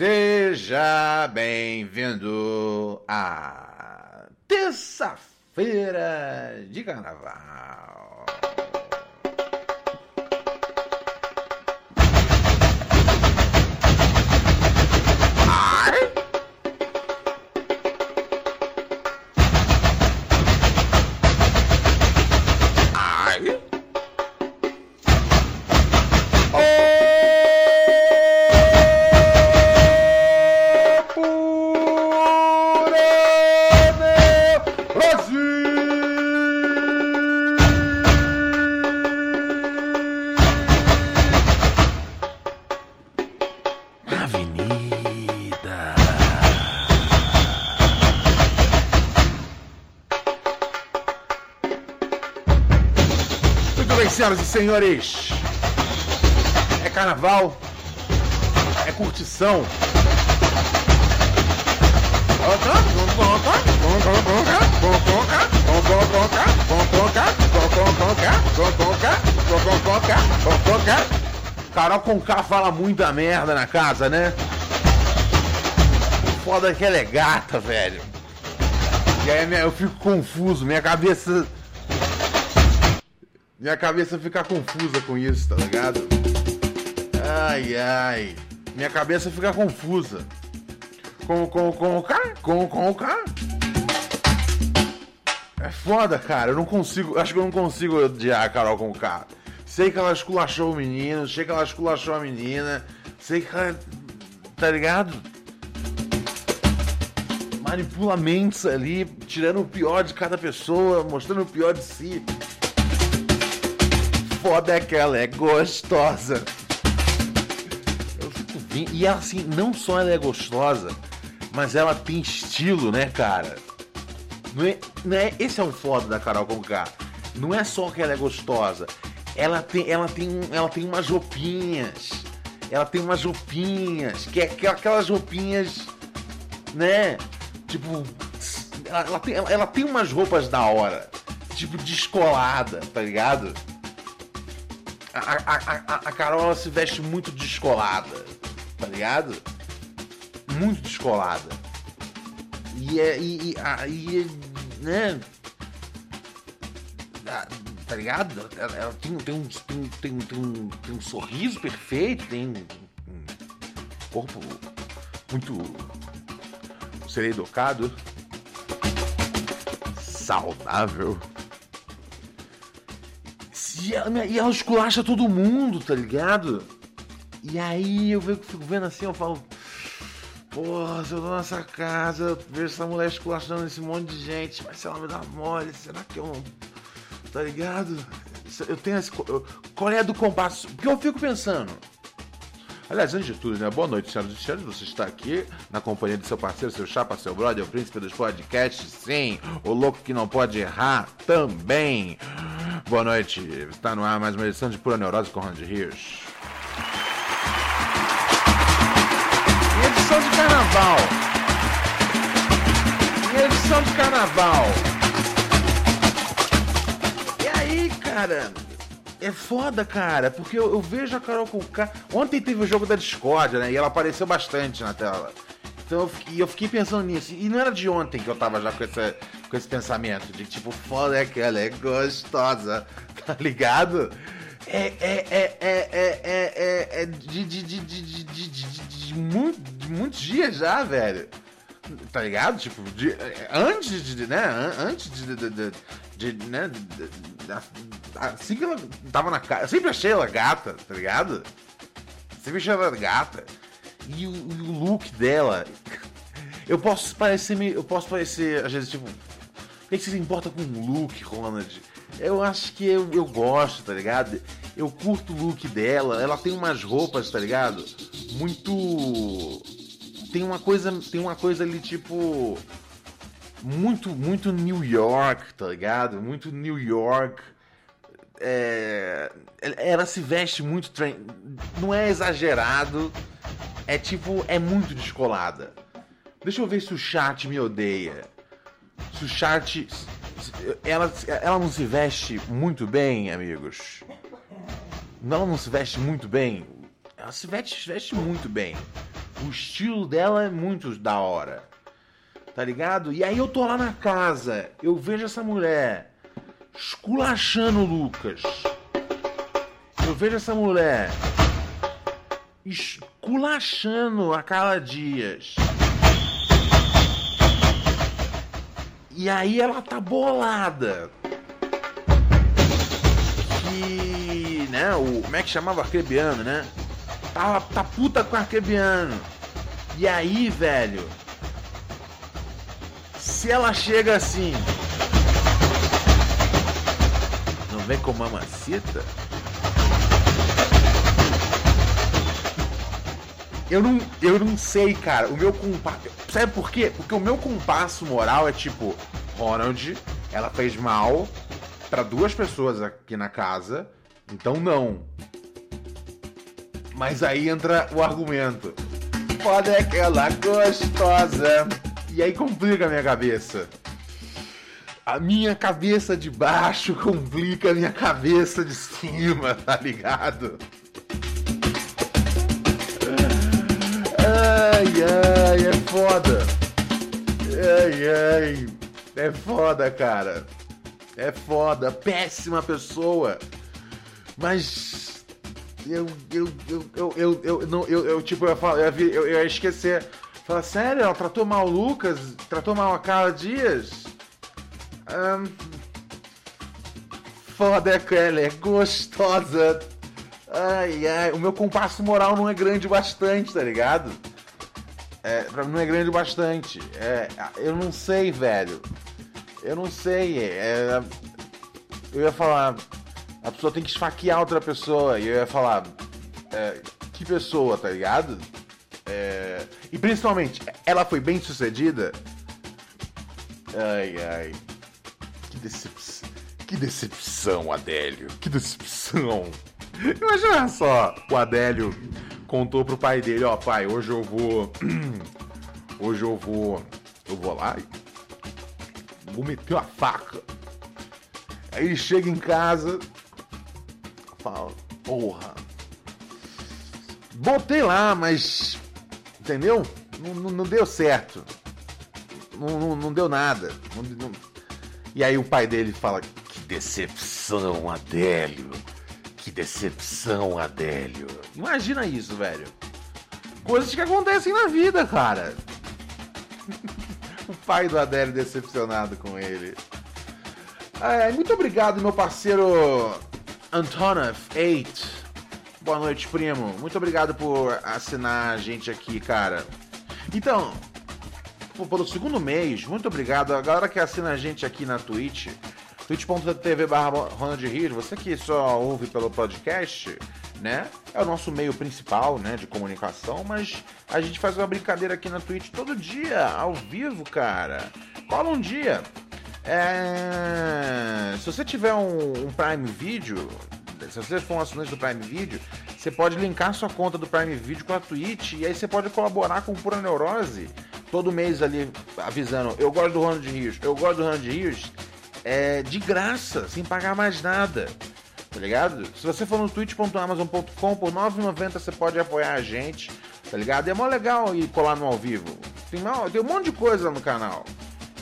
Seja bem-vindo à terça-feira de carnaval. Senhores. É carnaval. É curtição. Carol Conká fala muita merda na casa, né? Foda é que ela é gata, velho. E aí eu fico confuso, minha cabeça. Minha cabeça fica confusa com isso, tá ligado? Ai, ai. Minha cabeça fica confusa. Com, com, com o cara? Com, com o cara? É foda, cara. Eu não consigo. Acho que eu não consigo odiar a Carol com o cara. Sei que ela esculachou o menino, sei que ela esculachou a menina, sei que ela. Tá ligado? Manipula mentes ali, tirando o pior de cada pessoa, mostrando o pior de si. Foda é que ela é gostosa. Eu fico vendo. E assim, não só ela é gostosa, mas ela tem estilo, né, cara? Não é, não é, esse é um foda da Carol Conká. Não é só que ela é gostosa. Ela tem, ela tem, ela tem umas roupinhas. Ela tem umas roupinhas. Que é que é aquelas roupinhas, né? Tipo, ela, ela tem, ela, ela tem umas roupas da hora. Tipo, descolada, tá ligado? A, a, a, Carol ela se veste muito descolada, tá ligado? Muito descolada. E é. E, e, a- e né? Tá ligado? Ela, ela tem, tem, um, tem, tem, tem, um, tem um sorriso perfeito, tem um, um corpo muito. Serei educado. Saudável. E ela, e ela esculacha todo mundo, tá ligado? E aí eu fico vendo assim, eu falo. Porra, se eu tô nessa casa, eu vejo essa mulher esculachando esse monte de gente, mas se ela me dá mole, será que eu não. Tá ligado? Eu tenho esse. Qual é do compasso? Porque eu fico pensando. Aliás, antes de tudo, né? Boa noite, senhoras e senhores. Você está aqui na companhia de seu parceiro, seu chapa, seu brother, o príncipe dos podcasts, sim. O louco que não pode errar também. Boa noite. Está no ar mais uma edição de Pura Neurose com Randy Rios. Edição de carnaval. Edição de carnaval. E aí, cara, é foda, cara, porque eu, eu vejo a Carol com K. Ontem teve o jogo da Discord, né? E ela apareceu bastante na tela. Então eu fiquei, eu fiquei pensando nisso. E não era de ontem que eu tava já com esse, com esse pensamento de tipo, foda é que ela é gostosa, tá ligado? É, é, é, é, é, é, é, é de, de, de, de, de, de, de, de, de de muitos dias já, velho. Tá ligado? Tipo, de- antes de, né? an- Antes de, de, de, de- né? de- assim que ela tava na casa. Eu sempre achei ela gata, tá ligado? Sempre achei ela gata. E o, o look dela. Eu posso parecer. Eu posso parecer, às vezes, tipo. Por que você se importa com o look, Ronald? Eu acho que eu, eu gosto, tá ligado? Eu curto o look dela. Ela tem umas roupas, tá ligado? Muito tem uma coisa, tem uma coisa ali tipo muito, muito New York, tá ligado? Muito New York. É, ela se veste muito, não é exagerado, é tipo, é muito descolada. Deixa eu ver se o chat me odeia. Se o chat, ela, ela não se veste muito bem, amigos. Ela não se veste muito bem. Ela se veste, se veste muito bem. O estilo dela é muito da hora. Tá ligado? E aí eu tô lá na casa, eu vejo essa mulher esculachando o Lucas. Eu vejo essa mulher esculachando a Carla Dias. E aí ela tá bolada. Que, né, o, como é que chamava Arcrebiano, né? Tá, tá puta com Arcrebiano. E aí, velho, se ela chega assim, não vem com mamacita? Eu não, eu não sei, cara. O meu compasso. Sabe por quê? Porque o meu compasso moral é tipo: Ronald, ela fez mal para duas pessoas aqui na casa, então não. Mas aí entra o argumento. Foda é aquela gostosa. E aí complica a minha cabeça. A minha cabeça de baixo complica a minha cabeça de cima, tá ligado? Ai, ai, é foda. Ai, ai. É foda, cara. É foda. Péssima pessoa. Mas. Eu. Eu. Eu. Eu. Eu. Eu. Não, eu, eu tipo, eu, eu, eu, eu ia esquecer. Fala, sério? Ela tratou mal o Lucas? Tratou mal a Carla Dias? Um, foda, ela é gostosa. Ai, ai. O meu compasso moral não é grande bastante, tá ligado? É, pra mim não é grande bastante. É, eu não sei, velho. Eu não sei. É, eu ia falar. A pessoa tem que esfaquear outra pessoa. E eu ia falar. É, que pessoa, tá ligado? É, e principalmente, ela foi bem sucedida? Ai, ai. Que decepção. Que decepção, Adélio. Que decepção. Imagina só o Adélio contou pro pai dele, ó, pai, hoje eu vou. Hoje eu vou. Eu vou lá e. Vou meter uma faca. Aí ele chega em casa. Fala, porra. Botei lá, mas. Entendeu? Não, não, não deu certo. Não, não, deu nada. E aí o pai dele fala: Que decepção, Adélio. Que decepção, Adélio. Imagina isso, velho. Coisas que acontecem na vida, cara. o pai do Adélio decepcionado com ele. É, muito obrigado, meu parceiro Antonov 8. Boa noite, primo. Muito obrigado por assinar a gente aqui, cara. Então, pelo segundo mês, muito obrigado. A galera que assina a gente aqui na Twitch, twitch.tv Rios, você que só ouve pelo podcast, né? É o nosso meio principal, né, de comunicação, mas a gente faz uma brincadeira aqui na Twitch todo dia, ao vivo, cara. Cola um dia. É... Se você tiver um, um Prime Video, se você for um assinante do Prime Video, você pode linkar sua conta do Prime Video com a Twitch e aí você pode colaborar com Pura Neurose todo mês ali avisando, eu gosto do Ronald Rios, eu gosto do Ronald Rios, é, de graça, sem pagar mais nada. Tá ligado? Se você for no twitch.amazon.com por 9,90 você pode apoiar a gente, tá ligado? E é mó legal ir colar no ao vivo. Tem, tem um monte de coisa no canal.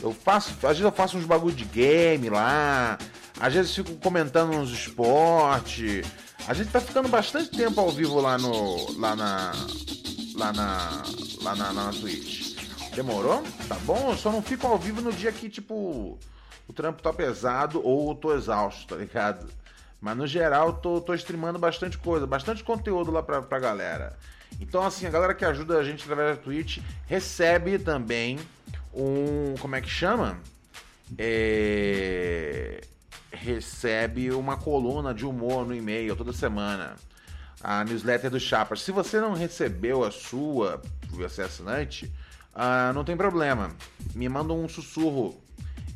Eu faço, às vezes eu faço uns bagulho de game lá, às vezes fico comentando uns esportes. A gente tá ficando bastante tempo ao vivo lá no. lá na. lá na. lá na, na Twitch. Demorou? Tá bom? Eu só não fico ao vivo no dia que, tipo o trampo tá pesado ou eu tô exausto, tá ligado? Mas no geral, tô, tô streamando bastante coisa, bastante conteúdo lá pra, pra galera. Então, assim, a galera que ajuda a gente através da Twitch recebe também um. Como é que chama? É... Recebe uma coluna de humor no e-mail toda semana. a newsletter do Chapas. Se você não recebeu a sua, você é assinante, uh, não tem problema. Me manda um sussurro.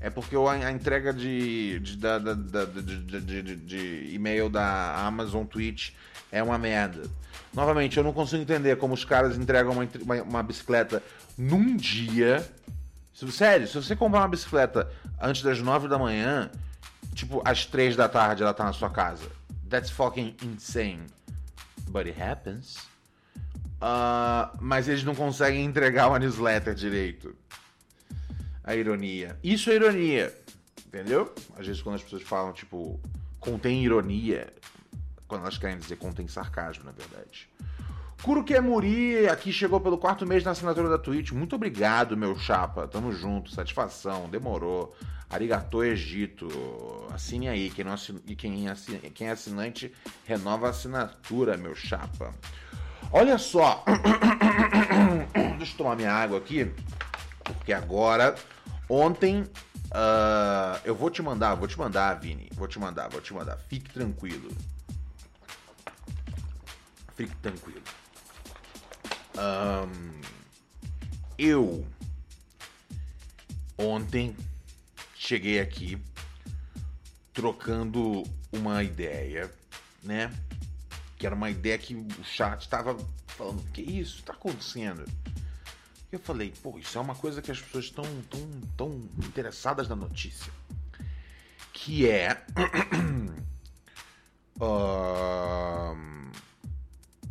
É porque a entrega de, de, de, de e-mail da Amazon Twitch é uma merda. Novamente, eu não consigo entender como os caras entregam uma, uma, uma bicicleta num dia. Sério, se você comprar uma bicicleta antes das 9 da manhã, tipo, às 3 da tarde ela tá na sua casa. That's fucking insane. But it happens. Uh, mas eles não conseguem entregar uma newsletter direito. A ironia. Isso é ironia. Entendeu? Às vezes quando as pessoas falam, tipo, contém ironia, quando elas querem dizer contém sarcasmo, na verdade. Muri aqui chegou pelo quarto mês na assinatura da Twitch. Muito obrigado, meu chapa. Tamo junto, satisfação, demorou. Arigato Egito. Assine aí. Quem, não assin... quem, assin... quem é assinante, renova a assinatura, meu chapa. Olha só. Deixa eu tomar minha água aqui. Porque agora, ontem, uh, eu vou te mandar, vou te mandar, Vini. Vou te mandar, vou te mandar. Fique tranquilo. Fique tranquilo. Um, eu ontem cheguei aqui trocando uma ideia, né? Que era uma ideia que o chat estava falando, que isso está acontecendo? Eu falei, pô, isso é uma coisa que as pessoas estão tão, tão interessadas na notícia. Que é. uh...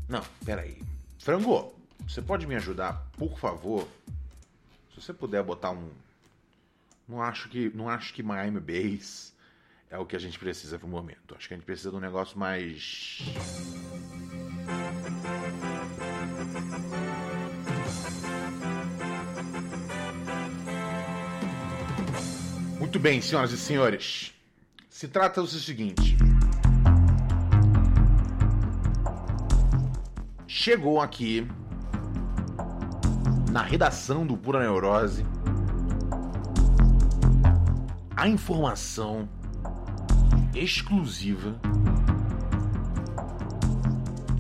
Não, peraí. Frango, você pode me ajudar, por favor? Se você puder botar um. Não acho que, não acho que Miami Base é o que a gente precisa pro momento. Acho que a gente precisa de um negócio mais. Muito bem, senhoras e senhores. Se trata do seguinte. Chegou aqui na redação do Pura Neurose a informação exclusiva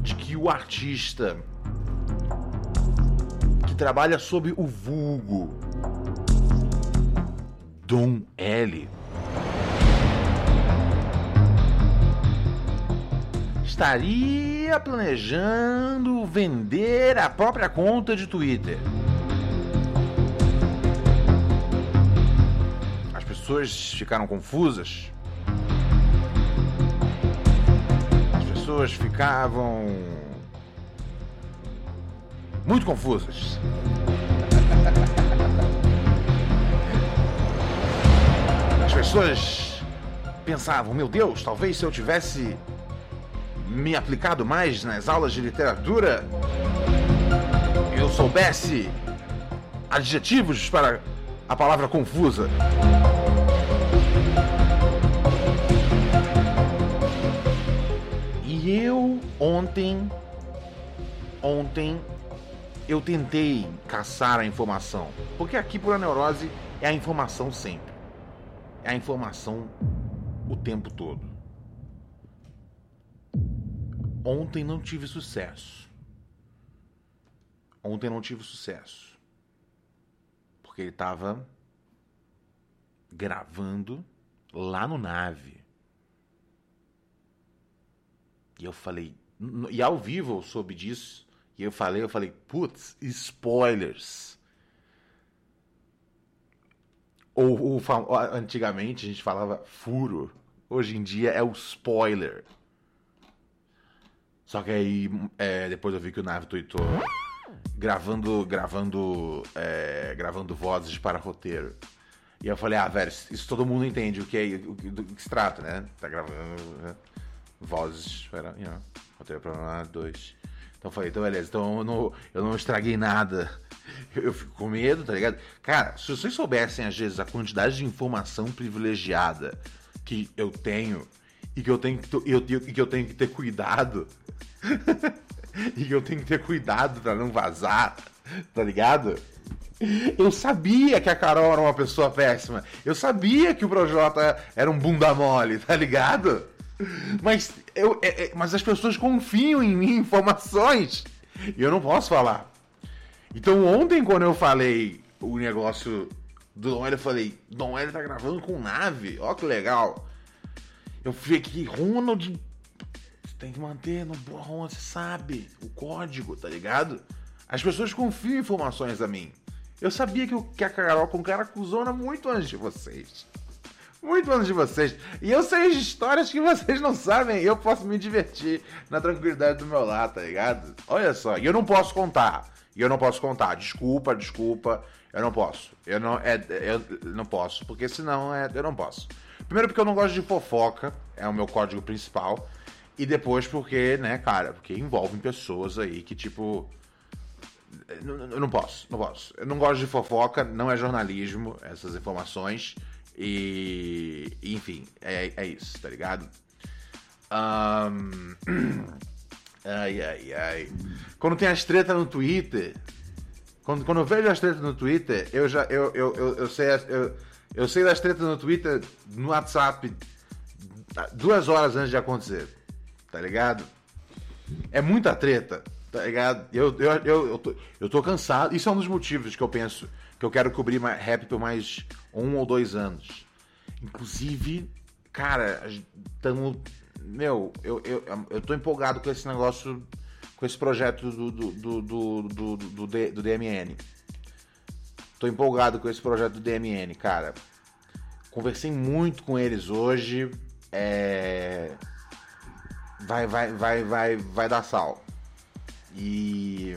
de que o artista que trabalha sob o vulgo Dom L estaria planejando vender a própria conta de Twitter. Pessoas ficaram confusas. As pessoas ficavam muito confusas. As pessoas pensavam: meu Deus, talvez se eu tivesse me aplicado mais nas aulas de literatura, eu soubesse adjetivos para a palavra confusa. Eu ontem, ontem eu tentei caçar a informação, porque aqui por a neurose é a informação sempre, é a informação o tempo todo. Ontem não tive sucesso. Ontem não tive sucesso. Porque ele estava gravando lá no nave. E eu falei, e ao vivo eu soube disso. E eu falei, eu falei, putz, spoilers. Ou, ou, antigamente a gente falava furo. Hoje em dia é o spoiler. Só que aí é, depois eu vi que o Nave tweetou gravando, gravando, é, gravando vozes para roteiro. E eu falei, ah, velho, isso todo mundo entende o que é, o do que se trata, né? Tá gravando. Vozes para, you know, roteiro para dois. Então eu falei, então beleza, então eu não, eu não estraguei nada. Eu, eu, fico com medo, tá ligado? Cara, se vocês soubessem às vezes a quantidade de informação privilegiada que eu tenho e que eu tenho que, eu, eu, que, eu tenho que ter cuidado. e que eu tenho que ter cuidado para não vazar, tá ligado? Eu sabia que a Carol era uma pessoa péssima. Eu sabia que o Projota era um bunda mole, tá ligado? Mas, eu, é, é, mas as pessoas confiam em mim, informações, e eu não posso falar. Então ontem, quando eu falei o negócio do Dom Hélio, eu falei, Dom Hélio tá gravando com nave, ó que legal. Eu fiquei, Ronald, você tem que manter no borrão, você sabe, o código, tá ligado? As pessoas confiam em informações a mim. Eu sabia que, o, que a Carol com cara cuzona muito antes de vocês. Muito antes de vocês. E eu sei as histórias que vocês não sabem. E eu posso me divertir na tranquilidade do meu lado, tá ligado? Olha só. E eu não posso contar. E eu não posso contar. Desculpa, desculpa. Eu não posso. Eu não, é, eu não posso. Porque senão é, eu não posso. Primeiro porque eu não gosto de fofoca. É o meu código principal. E depois porque, né, cara, porque envolvem pessoas aí que, tipo eu não posso, não posso. Eu não gosto de fofoca, não é jornalismo, essas informações. E. Enfim, é, é isso, tá ligado? Um... Ai, ai, ai. Quando tem as tretas no Twitter. Quando, quando eu vejo as tretas no Twitter, eu já. Eu, eu, eu, eu sei, eu, eu sei das tretas no Twitter no WhatsApp duas horas antes de acontecer. Tá ligado? É muita treta. Tá ligado? Eu, eu, eu, eu, tô, eu tô cansado. Isso é um dos motivos que eu penso que eu quero cobrir rap por mais um ou dois anos. Inclusive, cara, estamos. Meu, eu, eu, eu tô empolgado com esse negócio, com esse projeto do, do, do, do, do, do, DMN. Tô empolgado com esse projeto do DMN, cara. Conversei muito com eles hoje. É... Vai, vai, vai, vai, vai dar sal. E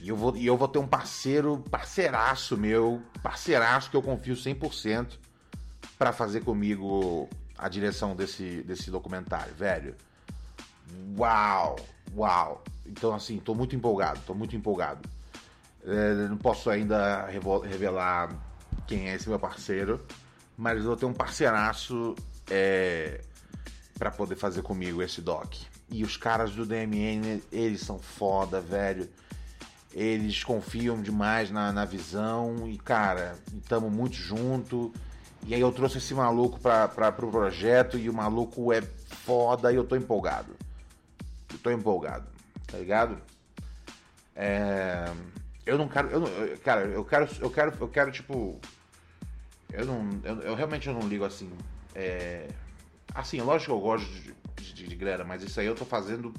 E eu vou, e eu vou ter um parceiro, parceiraço meu, parceiraço que eu confio 100% para fazer comigo a direção desse, desse documentário, velho. Uau, uau. Então, assim, tô muito empolgado, tô muito empolgado. É, não posso ainda revelar quem é esse meu parceiro, mas eu ter um parceiraço é, para poder fazer comigo esse doc. E os caras do DMN, eles são foda, velho. Eles confiam demais na, na visão e, cara, estamos muito junto. E aí eu trouxe esse maluco pra, pro projeto e o maluco é foda e eu tô empolgado. Eu tô empolgado, tá ligado? É, eu não quero. Eu não- eu- cara, eu quero. Eu quero. Eu quero, tipo. Eu não. Eu, eu realmente não ligo assim. É, assim, lógico que eu gosto de, de, de grana, mas isso aí eu tô fazendo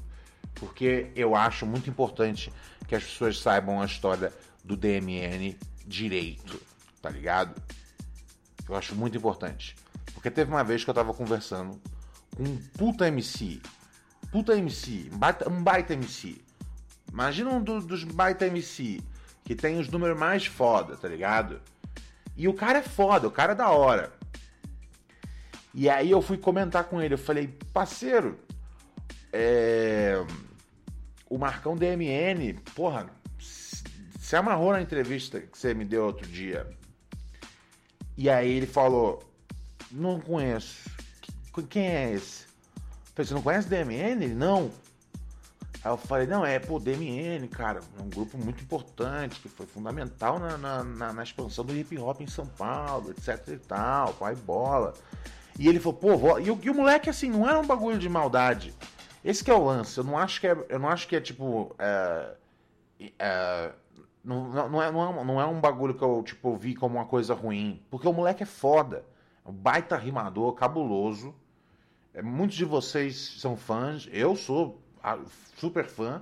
porque eu acho muito importante que as pessoas saibam a história do DMN direito, tá ligado? Eu acho muito importante. Porque teve uma vez que eu tava conversando um puta MC. Puta MC. Um baita, um baita MC. Imagina um do- dos baita MC. Que tem os números mais foda, tá ligado? E o cara é foda, o cara é da hora. E aí eu fui comentar com ele. Eu falei, parceiro, é... o Marcão DMN, porra, se amarrou na entrevista que você me deu outro dia. E aí ele falou, não conheço. Qu- Quem é esse? Eu falei, você não conhece DMN? Ele, não. Aí eu falei, não, é, pô, DMN, cara, é um grupo muito importante, que foi fundamental na, na, na- na expansão do hip hop em São Paulo, etc e tal, pai bola. E ele falou, pô, vó... e, o, e o moleque, assim, não era um bagulho de maldade. Esse que é o lance, eu não acho que é, eu não acho que é tipo. é, é, não, não, é, não, é, não é um bagulho que eu tipo, vi como uma coisa ruim. Porque o moleque é foda. É um baita rimador, cabuloso. É, muitos de vocês são fãs. Eu sou super fã.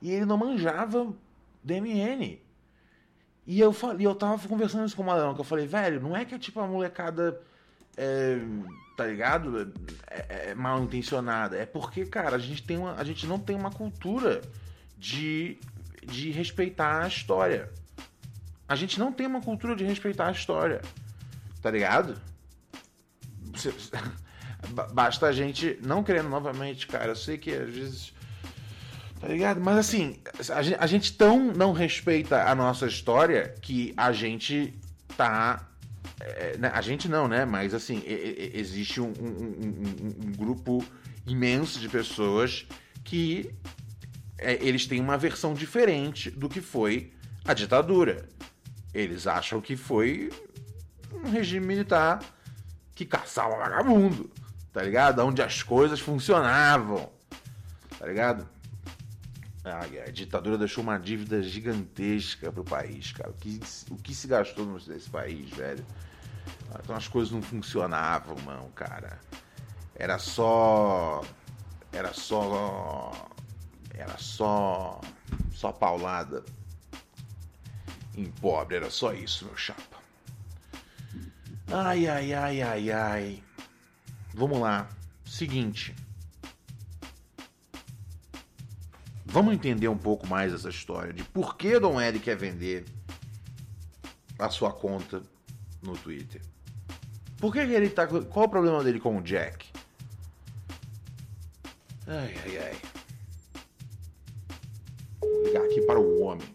E ele não manjava DMN. E eu falei, eu tava conversando isso com o Malandro, que eu falei, velho, não é que é tipo a molecada. é, tá ligado? É, é mal intencionada. É porque, cara, a gente, tem uma, a gente não tem uma cultura de, de respeitar a história. A gente não tem uma cultura de respeitar a história. Tá ligado? Basta a gente, não querendo novamente, cara, eu sei que às vezes. Tá ligado? Mas assim, a gente tão não respeita a nossa história que a gente tá. É, né, a gente não, né? Mas assim, existe um, um- um- um- um grupo imenso de pessoas que é, eles têm uma versão diferente do que foi a ditadura. Eles acham que foi um regime militar que caçava vagabundo, tá ligado? Onde as coisas funcionavam, tá ligado? A ditadura deixou uma dívida gigantesca pro país, cara. O que, o que se gastou nesse país, velho? Então as coisas não funcionavam, mano, cara. Era só. Era só. Era só. Só paulada. Em pobre, era só isso, meu chapa. Ai, ai, ai, ai, ai. Vamos lá. Seguinte. Vamos entender um pouco mais essa história de por que Dom L quer vender a sua conta no Twitter. Por que, ele tá. Qual o problema dele com o Jack? Ai, ai, ai. Vou ligar aqui para o homem.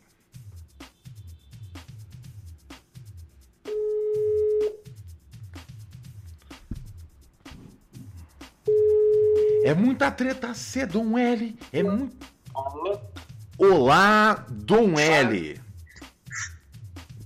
É muita treta ser Dom L. É muito. Olá, Dom L.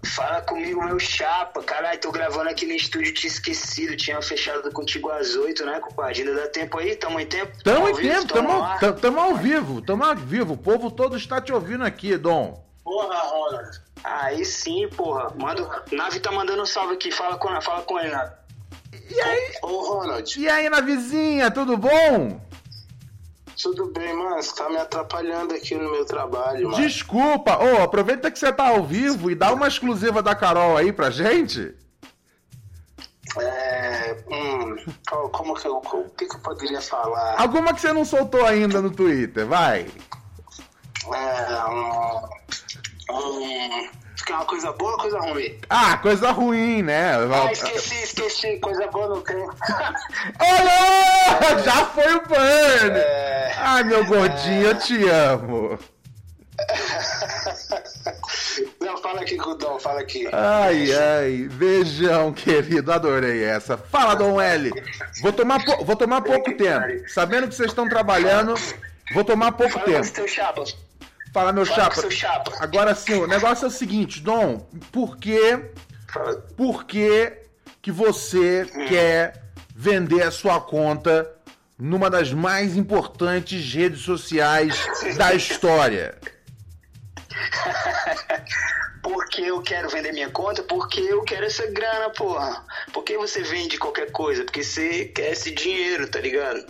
Fala comigo, meu chapa. Caralho, tô gravando aqui no estúdio, tinha esquecido. Tinha fechado contigo às oito, né, compadre? Ainda dá tempo aí? Tamo em tempo? Tamo Ao em vivo? tempo, Tamo tamo, tam- tamo ao vivo, tamo ao vivo. O povo todo está te ouvindo aqui, Dom. Porra, Ronald. Aí sim, porra. Manda... Nave tá mandando um salve aqui. Fala com, fala com ele, Nave. E aí, Ô, Ronald, e aí, na vizinha, tudo bom? Tudo bem, mano? Você tá me atrapalhando aqui no meu trabalho, mano. Desculpa, ô, aproveita que você tá ao vivo e dá uma exclusiva da Carol aí pra gente. É. Hum. Como que eu. O que, que eu poderia falar? Alguma que você não soltou ainda no Twitter, vai. É. Hum. hum quer uma coisa boa ou coisa ruim? Ah, coisa ruim, né? Ah, esqueci, esqueci. Coisa boa não tem. Olha! Já foi o burn! É. Ai, meu gordinho, eu te amo. Não, fala aqui com o Dom, fala aqui. Ai, ai, beijão, querido, adorei essa. Fala, Dom L. Vou tomar, vou tomar pouco tempo. Sabendo que vocês estão trabalhando, vou tomar pouco Fala com tempo. chapa. Fala, meu Fala chapa. chapa. Agora sim, o negócio é o seguinte, Dom, por que, por que que você quer vender a sua conta numa das mais importantes redes sociais da história? Porque eu quero vender minha conta? Porque eu quero essa grana, porra. Por que você vende qualquer coisa? Porque você quer esse dinheiro, tá ligado?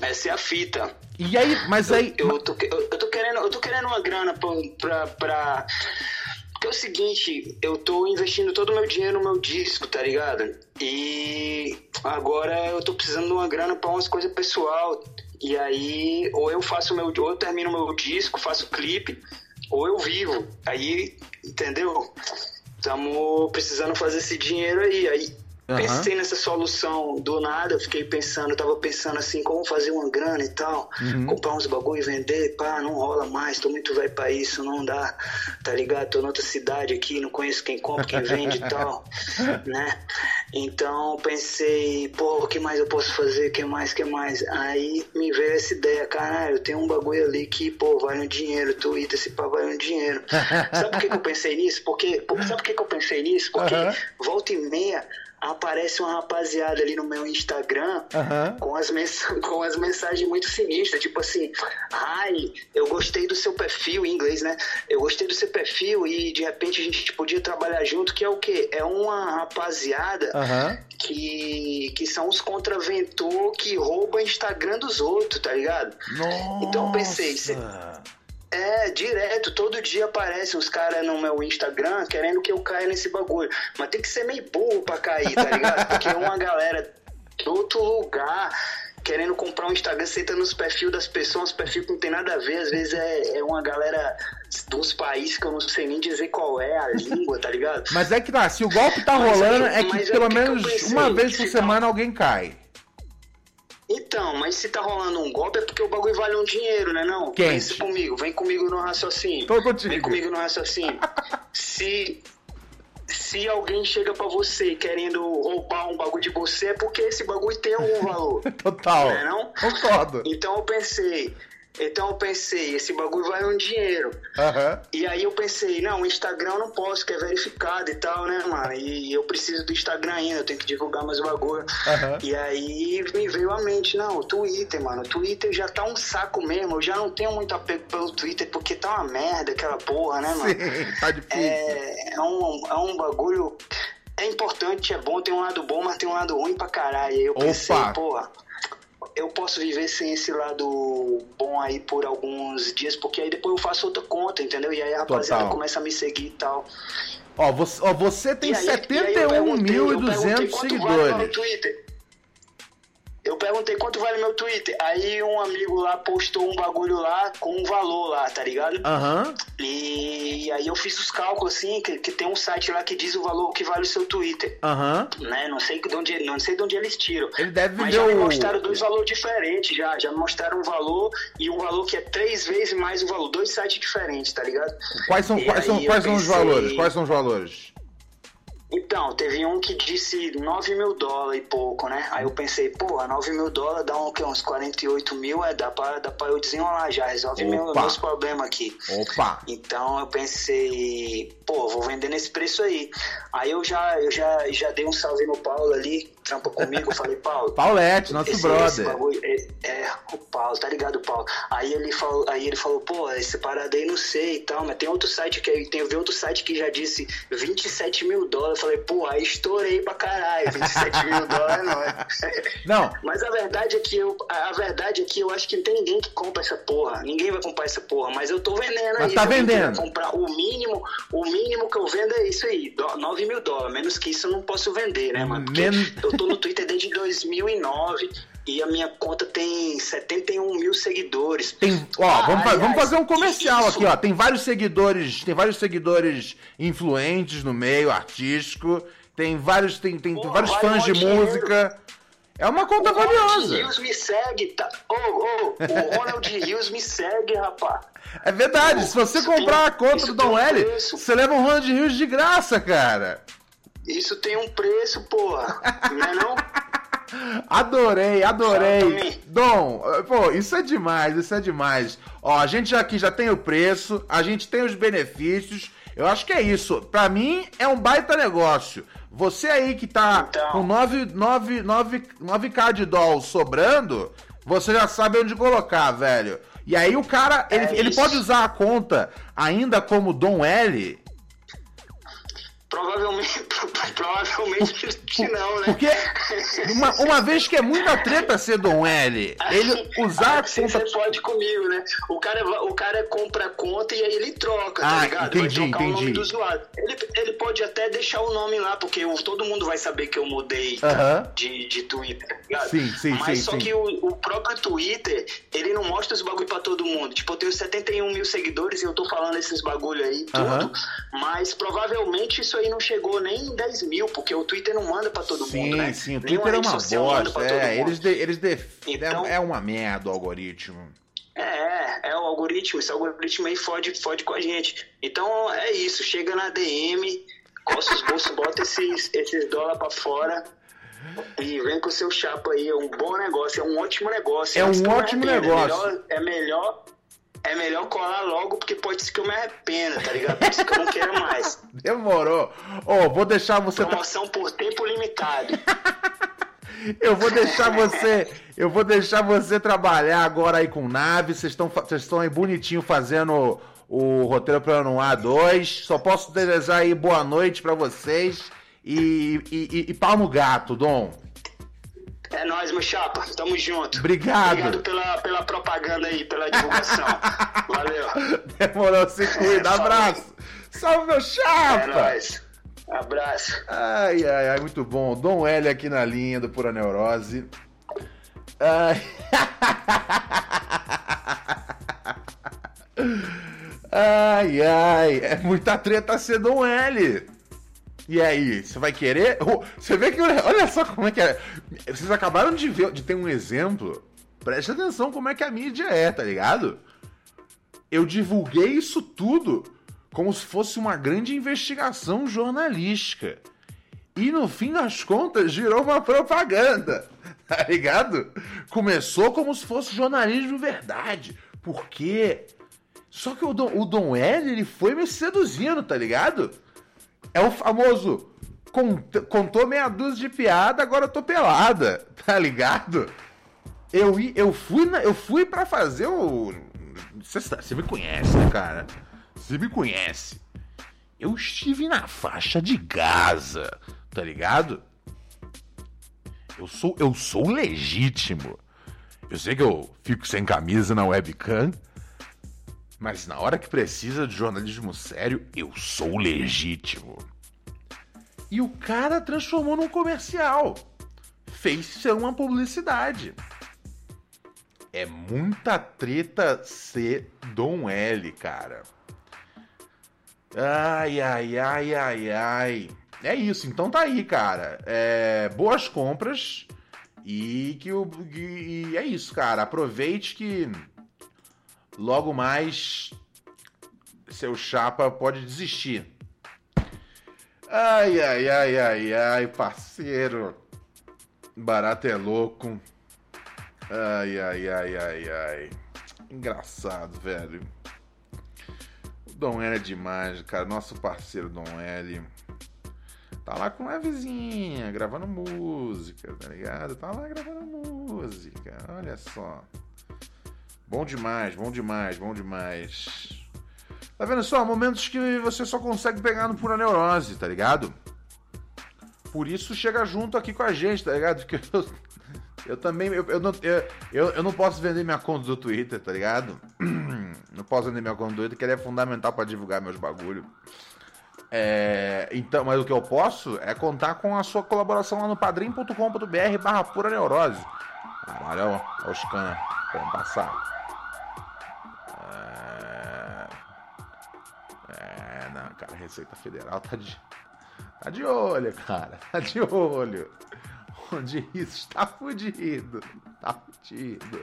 Essa é a fita. E aí, mas aí... Eu tô, eu, eu tô querendo, eu tô querendo uma grana pra, pra, pra- Porque é o seguinte, eu tô investindo todo o meu dinheiro no meu disco, tá ligado? E agora eu tô precisando de uma grana pra umas coisas pessoal. E aí, ou eu faço meu. Ou eu termino meu disco, faço clipe, ou eu vivo. Aí, entendeu? Estamos precisando fazer esse dinheiro aí. Aí Aham. pensei nessa solução do nada, eu fiquei pensando, eu tava pensando assim, como fazer uma grana e tal, Uhum. comprar uns bagulho e vender, pá, não rola mais, tô muito velho pra isso, não dá, tá ligado? Tô noutra cidade aqui, não conheço quem compra, quem vende e tal, né? Então pensei, pô, o que mais eu posso fazer? O que mais, o que mais? Aí me veio essa ideia, caralho, eu tenho um bagulho ali que, pô, vale um dinheiro, Twitter, esse pá vale um dinheiro. Sabe por que, que eu pensei nisso? Porque, por- sabe por que, que eu pensei nisso? Porque Aham. volta e meia aparece uma rapaziada ali no meu Instagram Aham. com, as com as mensagens muito sinistras, tipo assim, ai, eu gostei do seu perfil, em inglês, né? Eu gostei do seu perfil e de repente a gente podia trabalhar junto, que é o quê? É uma rapaziada Aham. que, que são os contraventor que roubam Instagram dos outros, tá ligado? Nossa. Então eu pensei, É, direto, todo dia aparecem os caras no meu Instagram querendo que eu caia nesse bagulho. Mas tem que ser meio burro pra cair, tá ligado? Porque uma galera de outro lugar querendo comprar um Instagram, sentando nos perfis das pessoas, perfil que não tem nada a ver, às vezes é, é uma galera dos países que eu não sei nem dizer qual é a língua, tá ligado? Mas é que tá, se o golpe tá Mas rolando, aí- é que aí pelo o que que menos pensei? uma vez por Se semana alguém cai. Então, mas se tá rolando um golpe é porque o bagulho vale um dinheiro, né não? Quente. Pensa comigo, vem comigo no raciocínio. Tô contigo. Vem comigo no raciocínio. se se alguém chega pra você querendo roubar um bagulho de você é porque esse bagulho tem algum valor. Total. Não é não? Concordo. Então eu pensei, então eu pensei, esse bagulho vale um dinheiro. Aham. E aí eu pensei, não, o Instagram eu não posso, que é verificado e tal, né, mano? E eu preciso do Instagram ainda, eu tenho que divulgar meus bagulho. Aham. E aí me veio à mente, não, o Twitter, mano, o Twitter já tá um saco mesmo, eu já não tenho muito apego pelo Twitter, porque tá uma merda aquela porra, né, mano? Sim, tá difícil. É, é, um, é um bagulho. É importante, é bom, tem um lado bom, mas tem um lado ruim pra caralho. E aí eu pensei, Opa! porra, eu posso viver sem esse lado bom aí por alguns dias, porque aí depois eu faço outra conta, entendeu? E aí a rapaziada Total. começa a me seguir e tal. Ó, você, ó, você tem E aí- e Eu perguntei quanto vale meu Twitter. Aí um amigo lá postou um bagulho lá com um valor lá, tá ligado? Aham. E aí eu fiz os cálculos assim, que, que tem um site lá que diz o valor que vale o seu Twitter. Aham. Né? Não sei de onde, não sei de onde eles tiram. Ele deve Mas já me mostraram dois valores diferentes já. Já me mostraram um valor e um valor que é três vezes mais o valor. Dois sites diferentes, tá ligado? Quais são, E quais são, quais são os valores? Quais são os valores? Então, teve um que disse 9 mil dólares e pouco, né? Aí eu pensei, pô, 9 mil dólares dá um, o quê? uns 48 mil, é, dá pra, dá pra eu desenrolar já, resolve meu, meus problemas aqui. Opa! Então eu pensei, pô, vou vender nesse preço aí. Aí eu já, eu já, já dei um salve no Paulo ali, trampa comigo, eu falei, Paulo. Paulette, nosso esse- brother. esse bagulho é, é, o Paulo, tá ligado, Paulo? Aí ele falou, aí ele falou, pô, esse parada aí não sei e tal, mas tem outro site que tem, eu vi outro site que já disse 27 mil dólares. Eu falei, pô, aí estourei pra caralho, 27 mil dólares não é. Não, Mas a verdade é que eu, a verdade é que eu acho que não tem ninguém que compra essa porra. Ninguém vai comprar essa porra, mas eu tô vendendo Mas aí. tá vendendo. comprar o mínimo, o mínimo que eu vendo é isso aí, do- 9 mil dólares. Menos que isso eu não posso vender, né, mano? Porque Men- eu tô no Twitter desde 2009 e a minha conta tem 71 mil seguidores. Tem, ó, Ah, vamos, aliás, vamos fazer um comercial isso- aqui, ó. Tem vários seguidores, tem vários seguidores influentes no meio artístico, tem vários, tem, tem, Pô, vários fãs de dinheiro. música. É uma conta O Ronald valiosa. Rios me segue, tá? Ô, ô, o Ronald Rios me segue, rapaz. É verdade, se você comprar tem- a conta do Dom um L, preço. você leva um Ronald Rios de graça, cara. Isso tem um preço, porra. Não é não? Adorei, adorei. Dom, pô, isso é demais, isso é demais. Ó, a gente aqui já tem o preço, a gente tem os benefícios. Eu acho que é isso. Pra mim, é um baita negócio. Você aí que tá Então. com 9, 9, 9, 9k de doll sobrando, você já sabe onde colocar, velho. E aí o cara, ele, É ele pode usar a conta ainda como Dom L. Provavelmente, provavelmente não, né? Porque uma, uma vez que é muita treta ser Dom L, ele usar a Assim conta. você pode comigo, né? O cara, o cara compra a conta e aí ele troca, Ah, tá ligado? entendi, vai trocar o nome entendi. do usuário. Ele, ele pode até deixar o nome lá, porque o- todo mundo vai saber que eu mudei Aham. de, de Twitter, tá ligado? Sim, sim, Mas sim, só sim. que o, o próprio Twitter, ele não mostra os bagulho pra todo mundo. Tipo, eu tenho 71 mil seguidores e eu tô falando esses bagulho aí, tudo. Aham. Mas provavelmente isso aí não chegou nem em 10 mil, porque o Twitter não manda pra todo Sim, mundo, né? sim, o Twitter é uma bosta. É, eles, de, eles de, Então- é, é uma merda o algoritmo. É, é o algoritmo, esse algoritmo aí fode, fode com a gente. Então é isso, chega na DM, coça os bolsos, bota esses, esses dólares pra fora e vem com o seu chapa aí. É um bom negócio, é um ótimo negócio. É um ótimo arrependa, negócio. É melhor, é melhor, é melhor colar logo, porque pode ser que eu me arrependa, tá ligado? Pode ser que eu não queira mais. Demorou. Ô, vou deixar você. tra- Promoção por tempo limitado. Eu vou deixar você. Eu vou deixar você trabalhar agora aí com nave. Vocês estão vocês estão aí bonitinho fazendo o roteiro para ano A2. Só posso desejar aí boa noite pra vocês. E, e, e, e pau no gato, Dom. É nóis, meu chapa. Tamo junto. Obrigado. Obrigado pela, pela propaganda aí, pela divulgação. Valeu. Demorou, se cuida. Abraço. Salve, meu É chapa. nóis. Abraço. Ai, ai, ai, muito bom. Dom L aqui na linha do Pura Neurose. Ai. Ai, ai, é muita treta ser Dom L. E aí, você vai querer? Você vê que. Olha só como é que é. Vocês acabaram de ver, de ter um exemplo. Preste atenção como é que a mídia é, tá ligado? Eu divulguei isso tudo como se fosse uma grande investigação jornalística. E no fim das contas virou uma propaganda, tá ligado? Começou como se fosse jornalismo verdade. Por quê? Só que o Dom, o Dom L, ele foi me seduzindo, tá ligado? É o famoso cont- contou meia dúzia de piada, agora eu tô pelada, tá ligado? Eu, eu fui na, eu fui para fazer o você me conhece, né, cara? Você me conhece. Eu estive na faixa de Gaza, tá ligado? Eu sou eu sou legítimo. Eu sei que eu fico sem camisa na webcam, mas na hora que precisa de jornalismo sério, eu sou legítimo. E o cara transformou num comercial. Fez ser uma publicidade. É muita treta ser Dom L, cara. Ai, ai, ai, ai, ai. É isso, então tá aí, cara. É, boas compras. E que o. E é isso, cara. Aproveite que logo mais seu chapa pode desistir. Ai, ai, ai, ai, ai, parceiro. Barato é louco. Ai, ai, ai, ai, ai. Engraçado, velho. O Dom L é demais, cara. Nosso parceiro Dom L. Tá lá com a vizinha, gravando música, tá ligado? Tá lá gravando música. Olha só. Bom demais, bom demais, bom demais. Tá vendo só? Momentos que você só consegue pegar no pura neurose, tá ligado? Por isso chega junto aqui com a gente, tá ligado? Porque eu, eu também. Eu, eu, não, eu, eu, não posso vender minha conta do Twitter, tá ligado? Não posso vender minha conta do Twitter, que ela é fundamental pra divulgar meus bagulho. É, então, mas o que eu posso é contar com a sua colaboração lá no padrim.com.br barra pura neurose. Caralho, ó, ó os canas querendo passar. Receita Federal tá de, tá de olho, cara, tá de olho. Onde isso está fudido, tá fudido.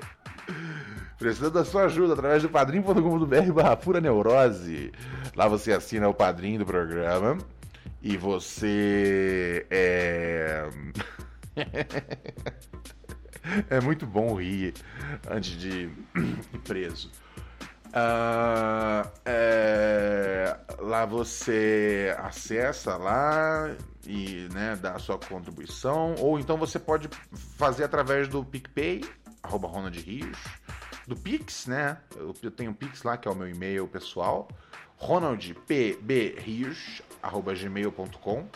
Precisando da sua ajuda através do padrim.com.br barra pura neurose. Lá você assina o padrinho do programa e você é. é muito bom rir antes de preso. Ah, é, lá você acessa lá e né, dá a sua contribuição, ou então você pode fazer através do PicPay, arroba Ronald Rios, do Pix, né? Eu, tenho o Pix lá, que é o meu e-mail pessoal, ronaldpbrios, gmail.com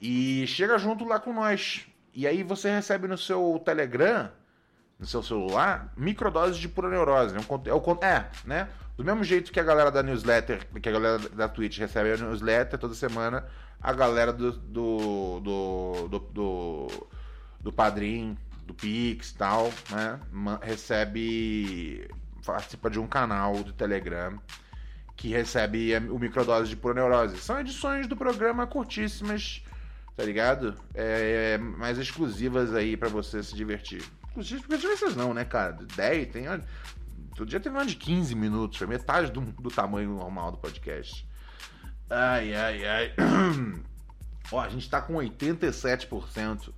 e chega junto lá com nós. E aí você recebe no seu Telegram, no seu celular, microdoses de pura neurose. É, é, é, né? Do mesmo jeito que a galera da newsletter, que a galera da Twitch recebe a newsletter toda semana, a galera do do do, do, do, do Padrim, do Pix e tal, né? Recebe. participa de um canal do Telegram que recebe o microdose de pura neurose. São edições do programa curtíssimas, tá ligado? É, mais exclusivas aí para você se divertir. Porque vocês não, né, cara? 10, tem. Todo dia teve mais de 15 minutos, foi metade do, do tamanho normal do podcast. Ai, ai, ai. Ó, a gente tá com 87%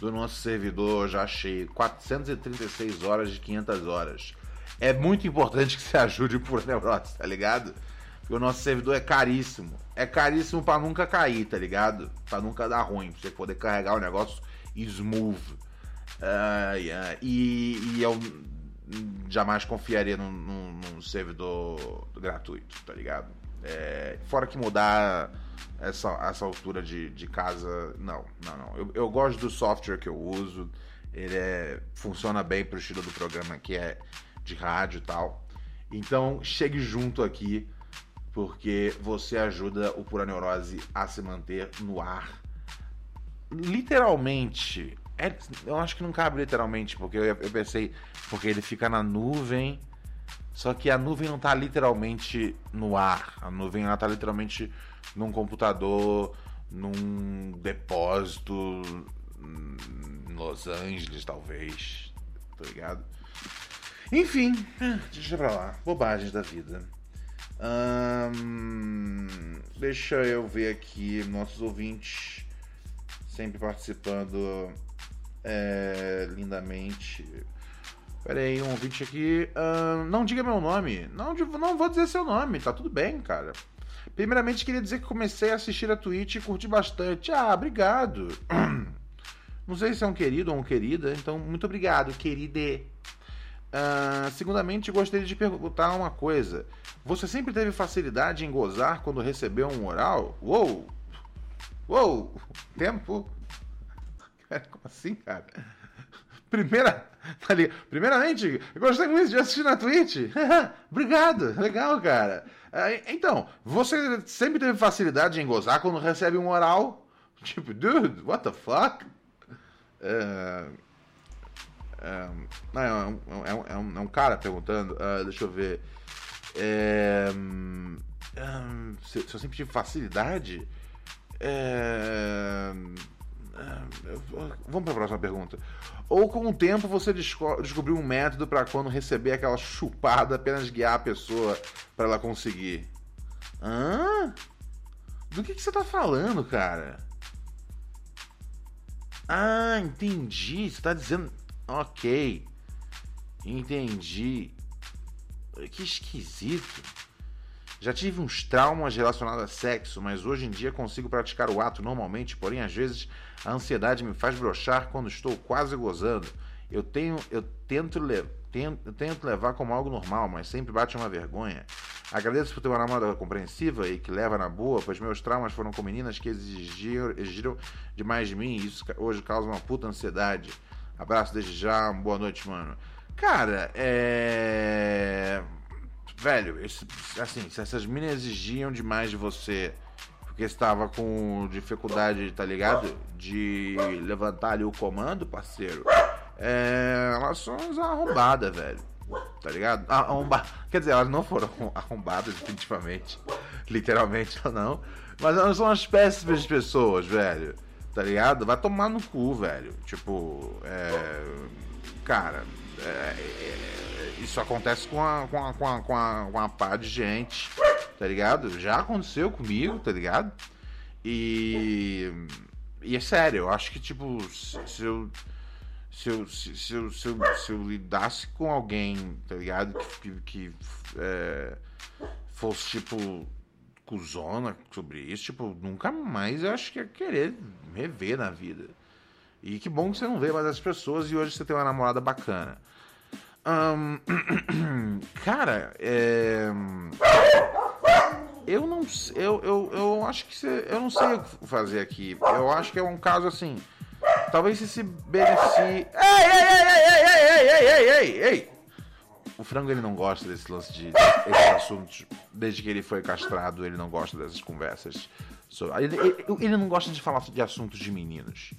do nosso servidor já cheio. 436 horas de 500 horas é muito importante que você ajude por neurose, tá ligado? Porque o nosso servidor é caríssimo. É caríssimo para nunca cair, tá ligado? Para nunca dar ruim, pra você poder carregar o negócio smooth. Uh, e, e, eu jamais confiaria num, num, num servidor gratuito, tá ligado? É, fora que mudar essa, essa altura de, de casa, não, não, não. Eu, eu gosto do software que eu uso, ele é, funciona bem pro estilo do programa que é de rádio e tal. Então, chegue junto aqui, porque você ajuda o Pura Neurose a se manter no ar. Literalmente, é, eu acho que não cabe literalmente, porque eu, eu pensei, porque ele fica na nuvem, só que a nuvem não está literalmente no ar. A nuvem ela tá literalmente num computador, num depósito em Los Angeles, talvez. Tá ligado? Enfim, deixa pra lá. Bobagens da vida. Hum, deixa eu ver aqui nossos ouvintes sempre participando é, lindamente. Pera aí, um ouvinte aqui. Hum, não diga meu nome. Não, não vou dizer seu nome, tá tudo bem, cara. Primeiramente, queria dizer que comecei a assistir a Twitch e curti bastante. Ah, obrigado. Não sei se é um querido ou uma querida, então muito obrigado, querida. Uh, segundamente, gostaria de perguntar uma coisa. Você sempre teve facilidade em gozar quando recebeu um oral? Uou! Uou! Tempo? Como assim, cara? Primeira, tá Primeiramente, eu gostei muito de assistir na Twitch. Obrigado, legal, cara. Então, você sempre teve facilidade em gozar quando recebe um oral? Tipo, dude, what the fuck? Uh, é, é, é, um, é, um, é um cara perguntando, uh, deixa eu ver. É, um, se, se, eu sempre tive facilidade. É, vamos para a próxima pergunta. Ou com o tempo você desco descobriu um método para quando receber aquela chupada apenas guiar a pessoa para ela conseguir? Hã? Do que, que você tá falando, cara? Ah, entendi. Você tá dizendo. Ok. Entendi. Que esquisito. Já tive uns traumas relacionados a sexo, mas hoje em dia consigo praticar o ato normalmente, porém às vezes a ansiedade me faz brochar quando estou quase gozando. Eu tenho, eu tento, le, tento, eu tento levar como algo normal, mas sempre bate uma vergonha. Agradeço por ter uma namorada compreensiva e que leva na boa, pois meus traumas foram com meninas que exigiram, exigiram demais de mim e isso hoje causa uma puta ansiedade. Abraço desde já, boa noite, mano. Cara, é. Velho, esse, assim, se essas minas exigiam demais de você porque estava com dificuldade, tá ligado? De levantar ali o comando, parceiro. É, elas são arrombadas, velho. Tá ligado? Arromba... Quer dizer, elas não foram arrombadas, definitivamente. Literalmente não. Mas elas são umas péssimas pessoas, velho tá ligado? Vai tomar no cu, velho. Tipo, é. Cara, é, é, isso acontece com a, com, a, com, a, com, a, com a pá de gente, tá ligado? Já aconteceu comigo, tá ligado? E. E é sério, eu acho que, tipo, se, eu. Se eu, se, eu, se, eu, se eu lidasse com alguém, tá ligado? Que, que, que é, fosse, tipo, cuzona sobre isso, tipo, nunca mais eu acho que ia querer rever na vida. E que bom que você não vê mais as pessoas e hoje você tem uma namorada bacana. Um, cara, é... eu não eu, eu, eu acho que eu não sei o que fazer aqui. Eu acho que é um caso assim. Talvez você se beneficie. Ei, ei, ei, ei, ei, ei, ei, ei, ei, ei! O frango ele não gosta desse lance de esses assuntos. Desde que ele foi castrado, ele não gosta dessas conversas. Ele, ele, ele não gosta de falar de assuntos de meninos.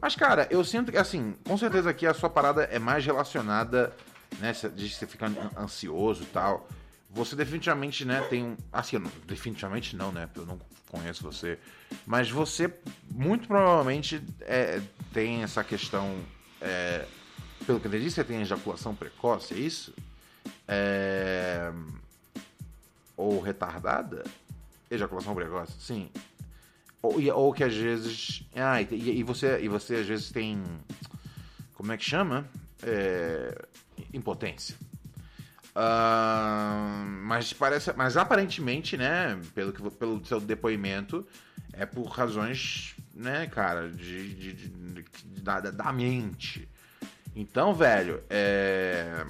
Mas, cara, eu sinto que, assim, com certeza aqui a sua parada é mais relacionada, né, de você ficar ansioso e tal. Você definitivamente, né, tem um. Assim, não, definitivamente não, né? Eu não conheço você. Mas você, muito provavelmente, é, tem essa questão. É, pelo que eu entendi, você tem ejaculação precoce, é isso? É, ou retardada? Ejaculação precoce, sim. Ou, ou que às vezes. Ah, e, e, você, e você às vezes tem. Como é que chama? É, impotência. Uh, mas parece, mas aparentemente, né, pelo, que, pelo seu depoimento, é por razões, né, cara, de, de, de, de da, da, mente. Então, velho, é,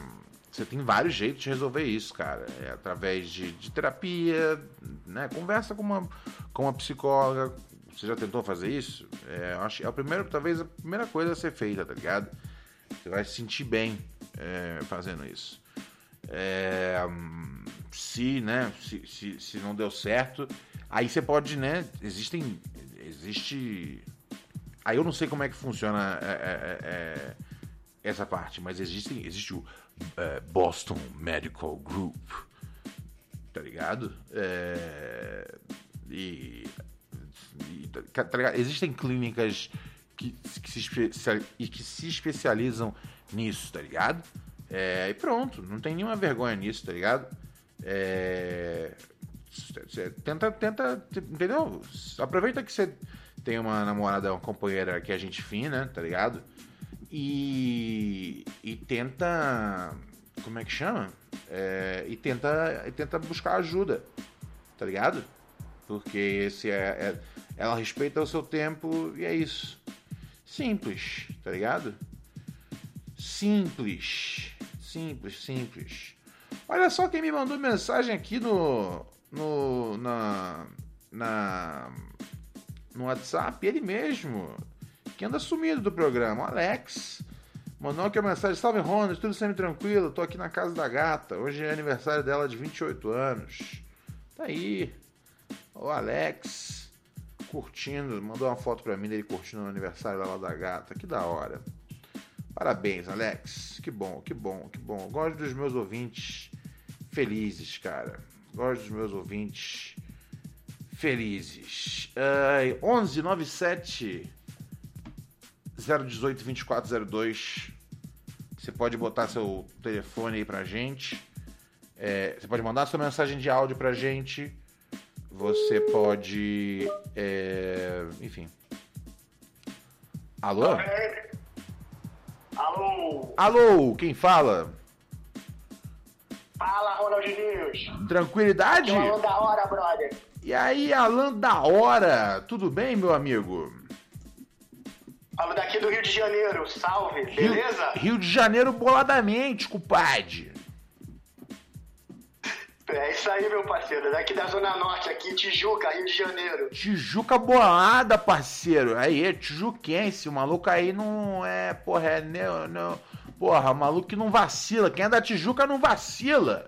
você tem vários jeitos de resolver isso, cara. É através de, terapia, né, conversa com uma, com uma psicóloga. Você já tentou fazer isso? É, acho, é a primeira, talvez a primeira coisa a ser feita, tá ligado? Você vai se sentir bem é, fazendo isso. É, se, né, se, se, se, não deu certo, aí você pode, né, existem, existe, aí eu não sei como é que funciona é, é, é essa parte, mas existe, existe o é, Boston Medical Group, tá ligado? É, e, e tá, existem clínicas que, que, se, que se especializam nisso, tá ligado? É, e pronto, não tem nenhuma vergonha nisso, tá ligado? É, tenta, tenta, entendeu? Aproveita que você tem uma namorada, uma companheira que é gente fina, tá ligado? E, e tenta, como é que chama? É, e tenta, e tenta buscar ajuda, tá ligado? Porque se é, é, ela respeita o seu tempo e é isso. Simples, tá ligado? Simples. Simples, simples. Olha só quem me mandou mensagem aqui no. no. na. na no WhatsApp, ele mesmo. Que anda sumido do programa, Alex. Mandou aqui a mensagem: Salve Ronald, tudo sempre tranquilo? Tô aqui na casa da gata. Hoje é aniversário dela de 28 anos. Tá aí. O Alex curtindo, mandou uma foto pra mim dele curtindo o aniversário lá da gata. Que da hora. Parabéns, Alex. Que bom, que bom, que bom. Gosto dos meus ouvintes felizes, cara. Gosto dos meus ouvintes felizes. Uh, 11 97 018 2402. Você pode botar seu telefone aí pra gente. É, você pode mandar sua mensagem de áudio pra gente. Você pode. É, enfim. Alô? Alô? Alô, quem fala? Fala, Ronaldinho. Tranquilidade? Alan da hora, brother. E aí, Alan da hora? Tudo bem, meu amigo? Falo daqui do Rio de Janeiro, salve, beleza? Rio de Janeiro boladamente, compadre. É isso aí, meu parceiro. Daqui da Zona Norte, aqui, Tijuca, Rio de Janeiro. Tijuca bolada, parceiro. Aí, é tijuquense. O maluco aí não é. Porra, é. Não, não, porra, o maluco que não vacila. Quem é da Tijuca não vacila.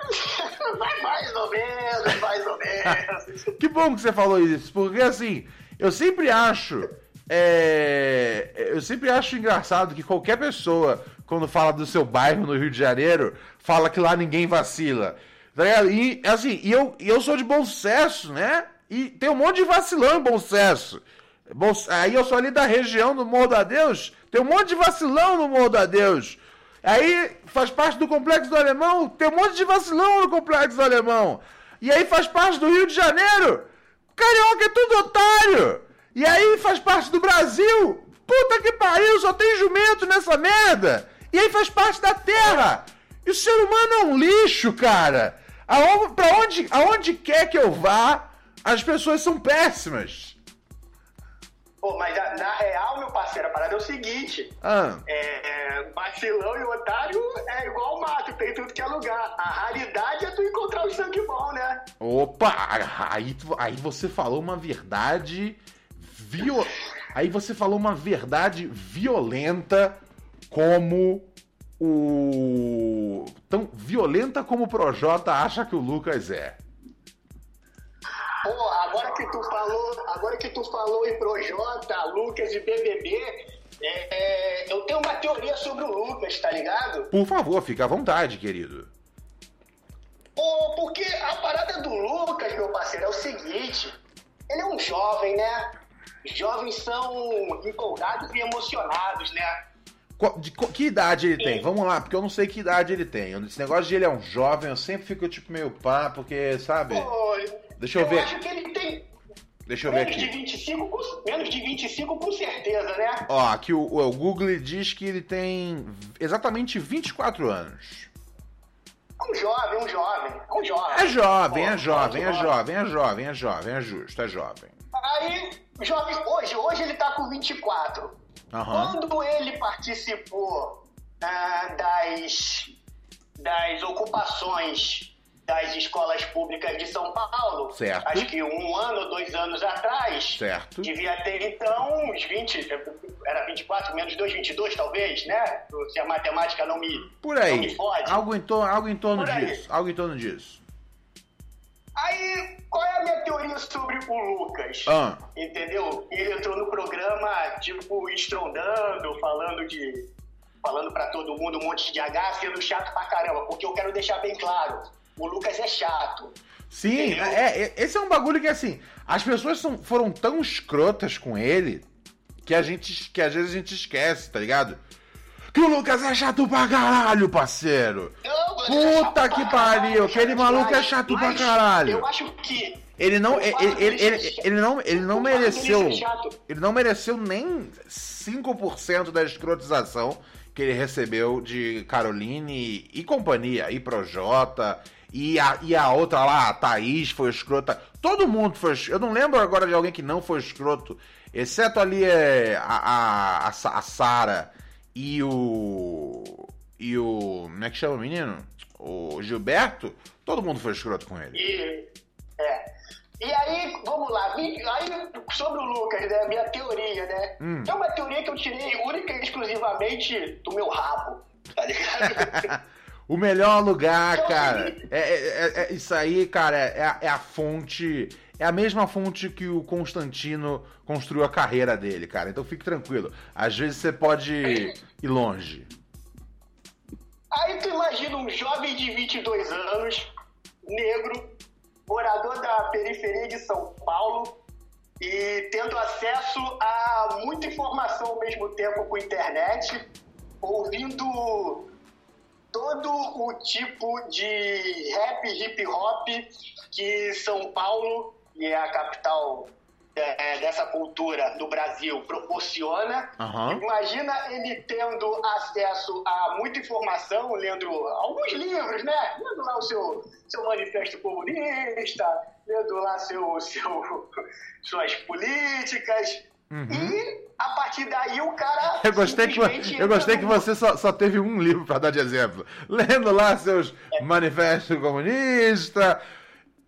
mais ou menos, mais ou menos. que bom que você falou isso, porque assim, eu sempre acho. É, eu sempre acho engraçado que qualquer pessoa quando fala do seu bairro no Rio de Janeiro, fala que lá ninguém vacila. Tá e assim, e eu, e eu sou de bom sucesso, né? E tem um monte de vacilão em bom sucesso. Bom, aí eu sou ali da região do Morro da Deus, tem um monte de vacilão no Morro da Deus. Aí faz parte do Complexo do Alemão, tem um monte de vacilão no Complexo do Alemão. E aí faz parte do Rio de Janeiro, carioca é tudo otário. E aí faz parte do Brasil, puta que pariu, só tem jumento nessa merda. E aí faz parte da Terra. E o ser humano é um lixo, cara. Aonde, pra onde, aonde quer que eu vá, as pessoas são péssimas. Pô, mas a- na real, meu parceiro, a parada é o seguinte. Ah, É, é, vacilão e otário é igual o mato, tem tudo que é lugar. A raridade é tu encontrar o sangue bom, né? opa! Aí, aí você falou uma verdade. Viol... Aí você falou uma verdade violenta como o. Tão violenta como o Projota acha que o Lucas é. Pô, agora que tu falou, agora que tu falou em Projota, Lucas e BBB, é, é, eu tenho uma teoria sobre o Lucas, tá ligado? Por favor, fica à vontade, querido. Pô, porque a parada do Lucas, meu parceiro, é o seguinte: ele é um jovem, né? Jovens são empolgados e emocionados, né? De que idade ele tem? Vamos lá, porque eu não sei que idade ele tem. Esse negócio de ele é um jovem, eu sempre fico tipo meio pá, porque, sabe? Deixa eu ver. acho que ele tem Deixa eu ver menos de, aqui. 25, com- menos de 25 com certeza, né? Ó, aqui o, o Google diz que ele tem exatamente 24 anos. É um jovem, um jovem, é um jovem. É jovem, é jovem, é ótimo. jovem, é jovem, é jovem, é justo, é jovem. Aí, jovem, hoje, hoje ele tá com 24. Aham. Quando ele participou ah, das, das ocupações das escolas públicas de São Paulo, Certo. acho que um ano ou dois anos atrás, Certo. devia ter então uns 20, era 24, menos 2, 22 talvez, né? Se a matemática não me, Por não aí. me fode. Algo em, torno, algo em torno Por aí. disso. Algo em torno disso. Aí, qual é a minha teoria sobre o Lucas? Ah. Entendeu? Ele entrou no programa, tipo, estrondando, falando de. falando pra todo mundo um monte de H, sendo chato pra caramba, porque eu quero deixar bem claro: o Lucas é chato. Sim, é, é- esse é um bagulho que assim, as pessoas são- foram tão escrotas com ele que a gente que às vezes a gente esquece, tá ligado? Que o Lucas é chato pra caralho, parceiro. Não, é Puta que pariu, aquele maluco é chato pra caralho. Eu acho que. Ele não, ele, ele, ele, ele não, ele não mereceu, ele não mereceu nem 5% da escrotização que ele recebeu de Caroline e companhia, e Projota, e a, e a outra lá, a Thaís foi escrota. Todo mundo foi escroto. Eu não lembro agora de alguém que não foi escroto, exceto ali é, a, a, a, a Sara e o. E o. Como é que chama o menino? O Gilberto. Todo mundo foi escroto com ele. E, é. E aí, vamos lá, aí sobre o Lucas, né, minha teoria, né? Hum. É uma teoria que eu tirei única e exclusivamente do meu rabo, tá ligado? O melhor lugar, Eu cara. É, é- é- é- isso aí, cara, é, é a fonte. É a mesma fonte que o Constantino construiu a carreira dele, cara. Então fique tranquilo. Às vezes você pode ir longe. aí tu imagina um jovem de 22 anos, negro, morador da periferia de São Paulo e tendo acesso a muita informação ao mesmo tempo com internet, ouvindo todo o tipo de rap hip hop que São Paulo, que é a capital é, dessa cultura do Brasil, proporciona. Aham. Imagina ele tendo acesso a muita informação, lendo alguns livros, né? Lendo lá o seu, seu manifesto comunista, lendo lá seu, seu, suas políticas. E a partir daí o cara. Uhum. Eu gostei que, eu gostei que você só, só teve um livro pra dar de exemplo. Lendo lá seus manifestos comunistas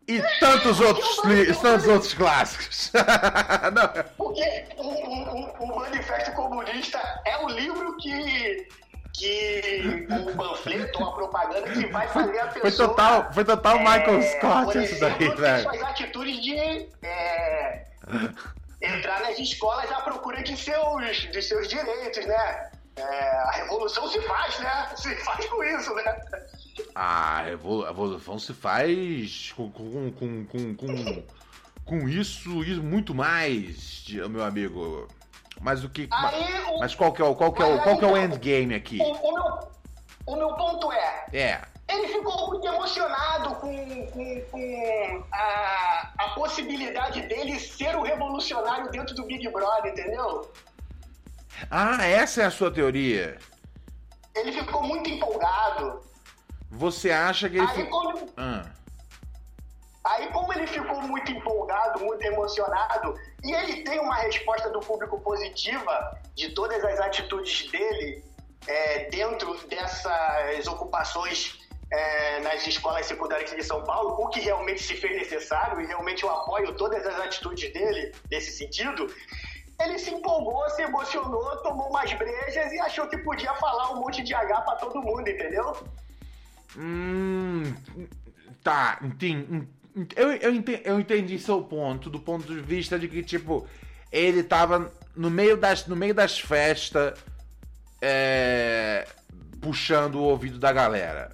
e tantos outros, tantos outros clássicos. Porque o, o- o- Manifesto Comunista é o livro que. que o panfleto ou a propaganda que vai fazer a pessoa. Foi total, foi total Michael é, Scott por isso daí, velho. suas atitudes de é, entrar nas escolas à procura de seus, de seus direitos, né? É, a revolução se faz, né? Se faz com isso, né? A evolução se faz com, com, com, com, com, com isso e muito mais, meu amigo. Mas o que. Aí, o- Mas qual que é o, qual que é o, qual que é o endgame aqui? O, o meu, o meu ponto é, É. ele ficou muito emocionado com, com, com a, a possibilidade dele ser o revolucionário dentro do Big Brother, entendeu? Ah, essa é a sua teoria. Ele ficou muito empolgado. Você acha que ele. Aí fi- quando, Ah. Aí, como ele ficou muito empolgado, muito emocionado, e ele tem uma resposta do público positiva de todas as atitudes dele é, dentro dessas ocupações é, nas escolas secundárias de São Paulo, o que realmente se fez necessário, e realmente eu apoio todas as atitudes dele nesse sentido, ele se empolgou, se emocionou, tomou umas brejas e achou que podia falar um monte de H pra todo mundo, entendeu? Hum. Tá, entendi. Eu, eu, entendi, eu entendi seu ponto, do ponto de vista de que, tipo, ele tava no meio das, no meio das festas é, puxando o ouvido da galera.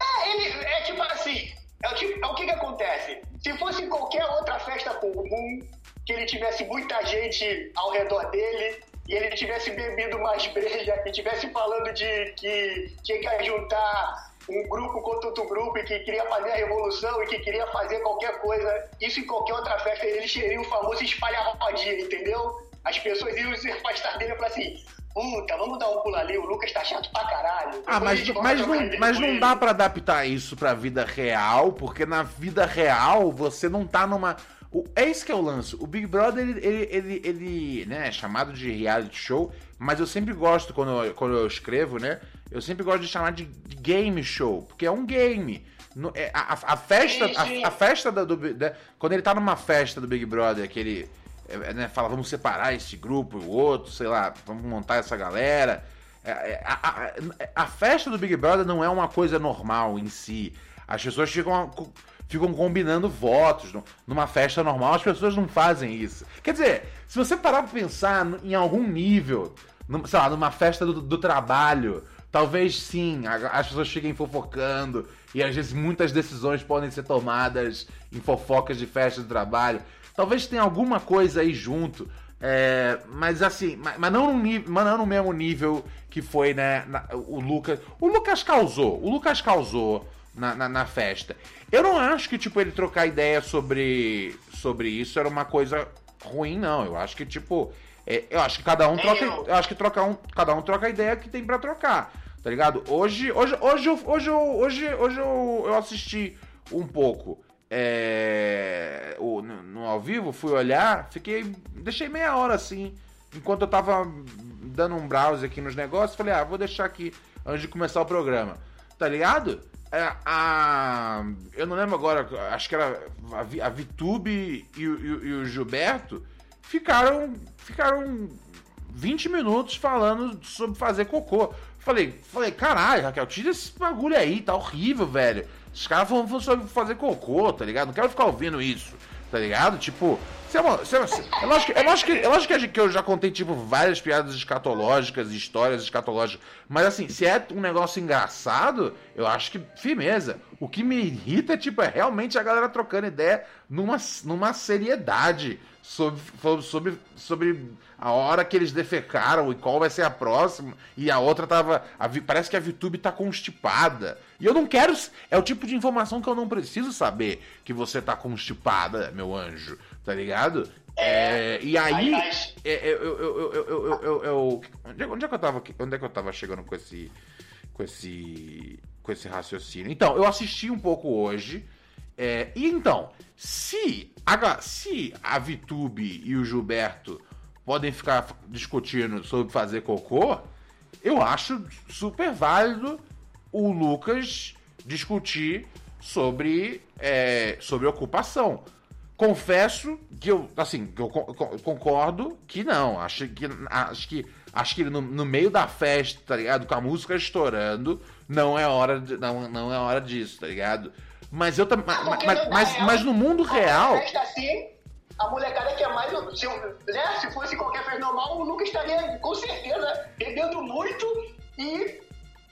É, ele é tipo assim, é o, tipo, é o que que acontece? Se fosse qualquer outra festa comum, que ele tivesse muita gente ao redor dele e ele tivesse bebido mais breja e tivesse falando de que tinha que juntar um grupo contra outro grupo e que queria fazer a revolução e que queria fazer qualquer coisa, isso em qualquer outra festa, ele seria o famoso espalha-rodinha, entendeu? As pessoas iam se afastar dele e falar assim, puta, vamos dar um pulo ali, o Lucas tá chato pra caralho. Ah, mas, mas, não, mas não dá para adaptar isso pra vida real, porque na vida real você não tá numa o, é isso que é o lance. O Big Brother, ele, ele, ele, ele né, é chamado de reality show, mas eu sempre gosto, quando eu, quando eu escrevo, né? Eu sempre gosto de chamar de game show, porque é um game. No, é, a, a, festa, a, a, festa da, do, da, Quando ele tá numa festa do Big Brother, que ele é, né, fala, vamos separar esse grupo e o outro, sei lá, vamos montar essa galera. É, é a, a, a, festa do Big Brother não é uma coisa normal em si. As pessoas ficam ficam combinando votos. Numa festa normal, as pessoas não fazem isso. Quer dizer, se você parar pra pensar em algum nível, sei lá, numa festa do, do trabalho, talvez sim, as pessoas fiquem fofocando e às vezes muitas decisões podem ser tomadas em fofocas de festa do trabalho. Talvez tenha alguma coisa aí junto. É, mas assim, mas, mas, não no nível, mas não no mesmo nível que foi, né? Na, o Lucas. O Lucas causou. O Lucas causou na, na, na, festa. Eu não acho que, tipo, ele trocar ideia sobre, sobre isso era uma coisa ruim, não. Eu acho que, tipo, é, eu acho que cada um troca. Eu acho que troca um, cada um troca a ideia que tem para trocar. Tá ligado? Hoje, hoje, hoje, hoje, hoje, hoje, hoje eu, eu assisti um pouco. É, o, no, no, ao vivo, fui olhar, fiquei. Deixei meia hora assim. Enquanto eu tava dando um browse aqui nos negócios, falei, ah, vou deixar aqui antes de começar o programa. Tá ligado? É, a, eu não lembro agora, acho que era a, a Vitube e, e, e, o Gilberto ficaram, ficaram 20 minutos falando sobre fazer cocô. Falei, falei, caralho, Raquel, tira esse bagulho aí, tá horrível, velho. Os caras falando sobre fazer cocô, tá ligado? Não quero ficar ouvindo isso, tá ligado? Tipo, é, é, é, é lógico que eu já contei, tipo, várias piadas escatológicas, histórias escatológicas. Mas assim, se é um negócio engraçado, eu acho que firmeza. O que me irrita, tipo, é realmente a galera trocando ideia numa, numa seriedade sobre, sobre, sobre a hora que eles defecaram e qual vai ser a próxima. E a outra tava. A, parece que a VTube tá constipada. E eu não quero. É o tipo de informação que eu não preciso saber que você tá constipada, meu anjo tá ligado? É, é, e aí, eu, onde é que eu tava, onde é que eu tava chegando com esse, com esse, com esse raciocínio? Então, eu assisti um pouco hoje. É, e então, se a, se a Vitube e o Gilberto podem ficar discutindo sobre fazer cocô, eu acho super válido o Lucas discutir sobre, é, sobre ocupação. Confesso que eu, assim, que eu concordo que não. Acho que, acho que, acho que no, no meio da festa, tá ligado? Com a música estourando, não é hora, de, não, não é hora disso, tá ligado? Mas eu também. Mas, mas, mas, mas, no mundo real. Festa assim, a molecada que é mais. Se, né, se fosse qualquer festa normal, o Lucas estaria com certeza bebendo muito e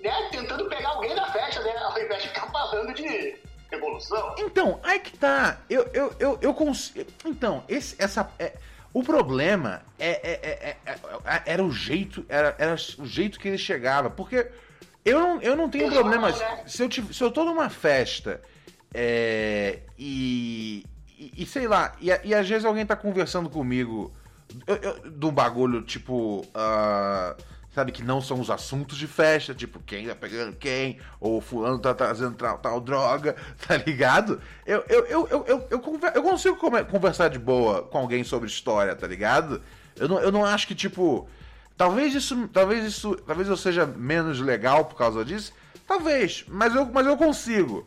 né, tentando pegar alguém na festa, né? Ao invés de ficar falando de revolução. Então, aí que tá. Eu, eu, eu, eu consigo. Então, esse, essa. É... O problema é, é, é, é, era o jeito, era, era o jeito que ele chegava, porque eu não, eu não tenho problema né? se eu, se eu tô numa festa é, e, e, e, sei lá, e, e, às vezes alguém tá conversando comigo de um bagulho tipo, uh, sabe, que não são os assuntos de festa, tipo, quem tá pegando quem, ou fulano tá trazendo tal, tal droga, tá ligado? Eu, eu, eu, eu, eu, eu, conver- eu consigo conversar de boa com alguém sobre história, tá ligado? Eu não, eu não acho que, tipo. Talvez isso. Talvez isso. Talvez eu seja menos legal por causa disso. Talvez. Mas eu, mas eu consigo.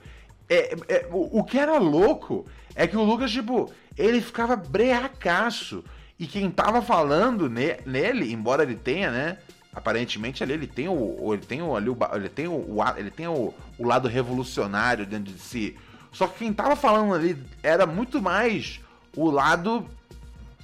É, é, o, o que era louco é que o Lucas, tipo, ele ficava breacaço. E quem tava falando ne- nele, embora ele tenha, né? Aparentemente ali ele tem o. Ele tem o, ali, o, ele tem o, o ele tem o, o lado revolucionário dentro de si. Só que quem tava falando ali era muito mais o lado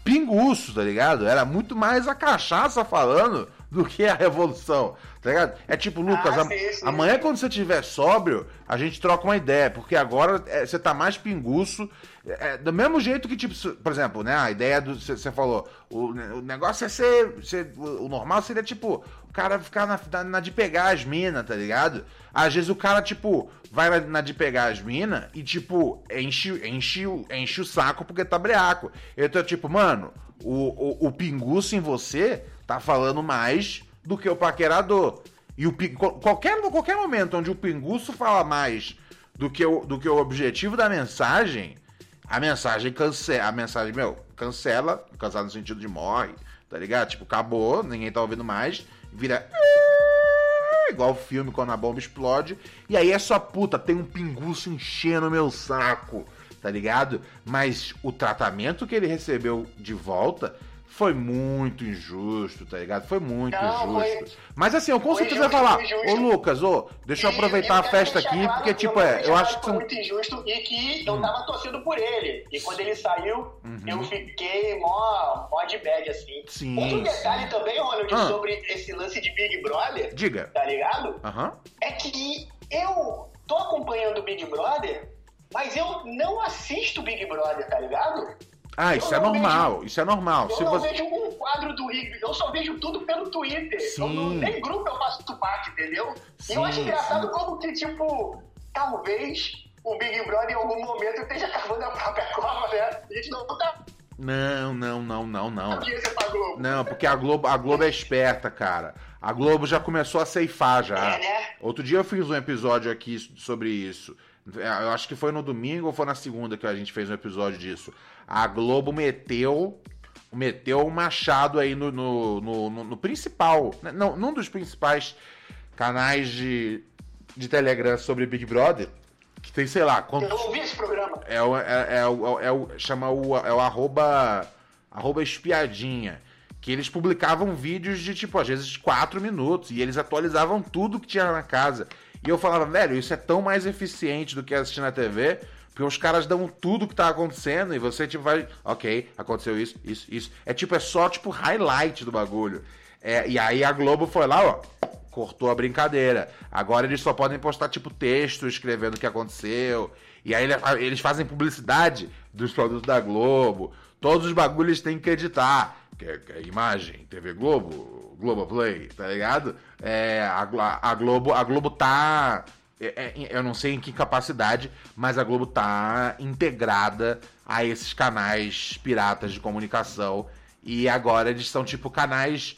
pinguço, tá ligado? Era muito mais a cachaça falando do que a revolução, tá ligado? É tipo, Lucas, Ah, sim, sim. amanhã quando você estiver sóbrio, a gente troca uma ideia, porque agora é, você tá mais pinguço. É, é, do mesmo jeito que, tipo, por exemplo, né, a ideia do. Você falou, o, ne- o negócio é ser. ser- o normal seria, tipo, o cara ficar na, na, na de pegar as minas, tá ligado? Às vezes o cara, tipo, vai na, na de pegar as minas e, tipo, enche, enche, o- enche o saco porque tá breaco. Eu tô tipo, mano, o, o, o pinguço em você tá falando mais do que o paquerador. E o qualquer, qualquer momento onde o pinguço fala mais do que o, do que o objetivo da mensagem, a mensagem cancela. A mensagem, meu, cancela, cancela no sentido de morre, tá ligado? Tipo, acabou, ninguém tá ouvindo mais, vira. Igual o filme quando a bomba explode. E aí é só puta, tem um pinguço enchendo meu saco, tá ligado? Mas o tratamento que ele recebeu de volta foi muito injusto, tá ligado? Foi muito Não, foi- injusto. Mas assim, eu com foi certeza justo, falar, foi ô Lucas, ô, deixa eu aproveitar a festa aqui, claro porque que tipo, é, eu acho que foi muito injusto e que eu Hum. tava torcendo por ele. E quando ele saiu, Uhum. eu fiquei mó, mó de bad, assim. Sim, Outro detalhe sim. também, Ronald, Ah. sobre esse lance de Big Brother, Diga. tá ligado? Aham. É que eu tô acompanhando o Big Brother, mas eu não assisto Big Brother, tá ligado? Ah, isso é Eu normal, isso é normal. Eu Se não você. vejo um quadro do Rig, eu só vejo tudo pelo Twitter. Eu Sim. não, nem grupo eu faço parte, entendeu? e eu acho Sim, engraçado sim. como que, tipo, talvez o Big Brother em algum momento esteja cavando a própria cova, né? A gente não tá Não, não, não, não, não. Globo. Não, porque a Globo, a Globo é esperta, cara. A Globo já começou a ceifar já. É, né? Outro dia eu fiz um episódio aqui sobre isso. É, Eu acho que foi no domingo ou foi na segunda que a gente fez um episódio disso. A Globo meteu meteu o machado aí no, no, no, no- no principal, né? não, num dos principais canais de, de Telegram sobre Big Brother, que tem, sei lá, quantos, Eu ouvi esse programa. é o, é, é o, é o chama o, é o arroba, arroba espiadinha. Que eles publicavam vídeos de, tipo, às vezes, quatro minutos. E eles atualizavam tudo que tinha na casa. E eu falava, velho, isso é tão mais eficiente do que assistir na TV. Porque os caras dão tudo que tá acontecendo e você, tipo, vai. Ok, aconteceu isso, isso, isso. É tipo, é só, tipo, highlight do bagulho. É, e aí a Globo foi lá, ó cortou a brincadeira. Agora eles só podem postar, tipo, texto escrevendo o que aconteceu. E aí ele- eles fazem publicidade dos produtos da Globo. Todos os bagulhos têm que editar. Que que é imagem, TV Globo, Globoplay, tá ligado? É, a, a Globo, a Globo tá. é, é, eu não sei em que capacidade, mas a Globo tá integrada a esses canais piratas de comunicação. E agora eles são tipo canais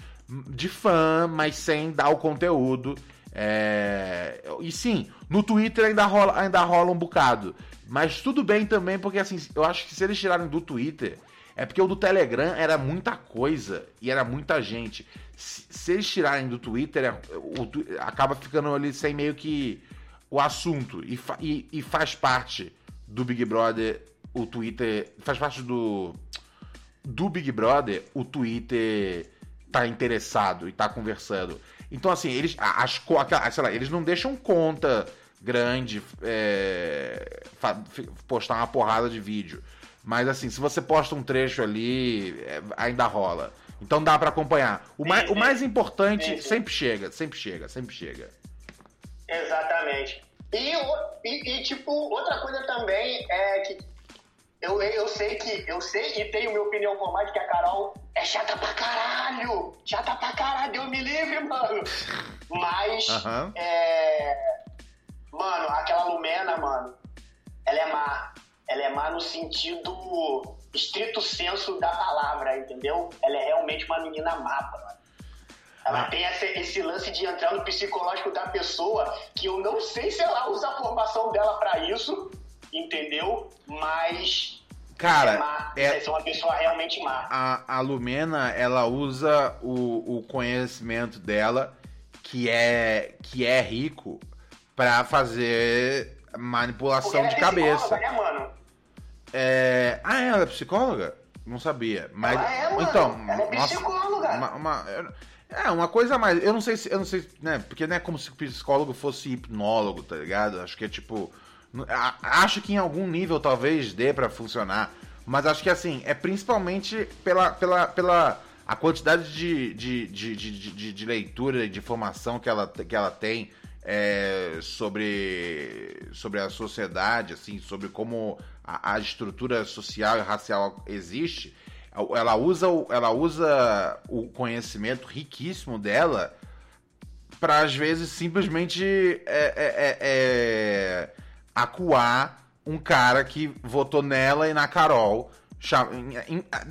de fã, mas sem dar o conteúdo. É, E sim, no Twitter ainda rola, ainda rola um bocado. Mas tudo bem também, porque assim, eu acho que se eles tirarem do Twitter, é porque o do Telegram era muita coisa e era muita gente. Se, se eles tirarem do Twitter, é- o acaba ficando ali sem meio que o assunto. E, fa- e- e faz parte do Big Brother, o Twitter. Faz parte do do Big Brother, o Twitter tá interessado e tá conversando. Então, assim, eles. As, aquela- sei lá, eles não deixam conta grande é, postar uma porrada de vídeo. Mas assim, se você posta um trecho ali, é, ainda rola. Então dá pra acompanhar. O, Sim, mais, o sim. mais importante Sim, sempre chega, sempre chega, sempre chega. Exatamente. E, o- e, e, tipo, outra coisa também é que eu, eu sei que, eu sei e tenho minha opinião formada que a Carol é chata pra caralho! Chata pra caralho, Deus me livre, mano! Mas, é. Mano, aquela Lumena, mano, ela é má. Ela é má no sentido estrito senso da palavra, entendeu? Ela é realmente uma menina má, mano. Ela tem essa- esse lance de entrar no psicológico da pessoa, que eu não sei se ela usa a formação dela pra isso, entendeu? Mas. Cara, é má. é- ser uma pessoa realmente má. a, a Lumena, ela usa o, o conhecimento dela, que é, que é rico, pra fazer manipulação ela é de cabeça. né, mano? É... Ah, ela é psicóloga? Não sabia. Mas... Ela é, mano. Então, Ela é psicóloga. uma- uma- É, uma coisa a mais. Eu não sei se. Eu não sei, né? Porque não é como se o psicólogo fosse hipnólogo, tá ligado? Acho que é tipo. Acho que em algum nível talvez dê pra funcionar. Mas acho que assim, é principalmente pela. pela, pela a quantidade de, de, de, de, de, de leitura e de informação que ela, que ela tem é, sobre, sobre a sociedade, assim, sobre como a, a estrutura social e racial existe, ela usa, ela usa o conhecimento riquíssimo dela para às vezes simplesmente é, é, é, é, acuar um cara que votou nela e na Carol,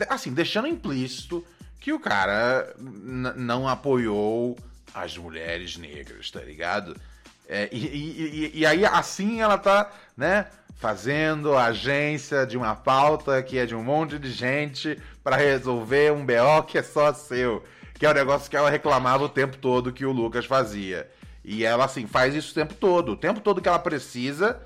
assim, deixando implícito que o cara não apoiou as mulheres negras, tá ligado? É, e, e- e- e aí, assim, ela tá, né, fazendo a agência de uma pauta que é de um monte de gente para resolver um BO que é só seu. Que é o negócio que ela reclamava o tempo todo que o Lucas fazia. E ela, assim, faz isso o tempo todo. O tempo todo que ela precisa,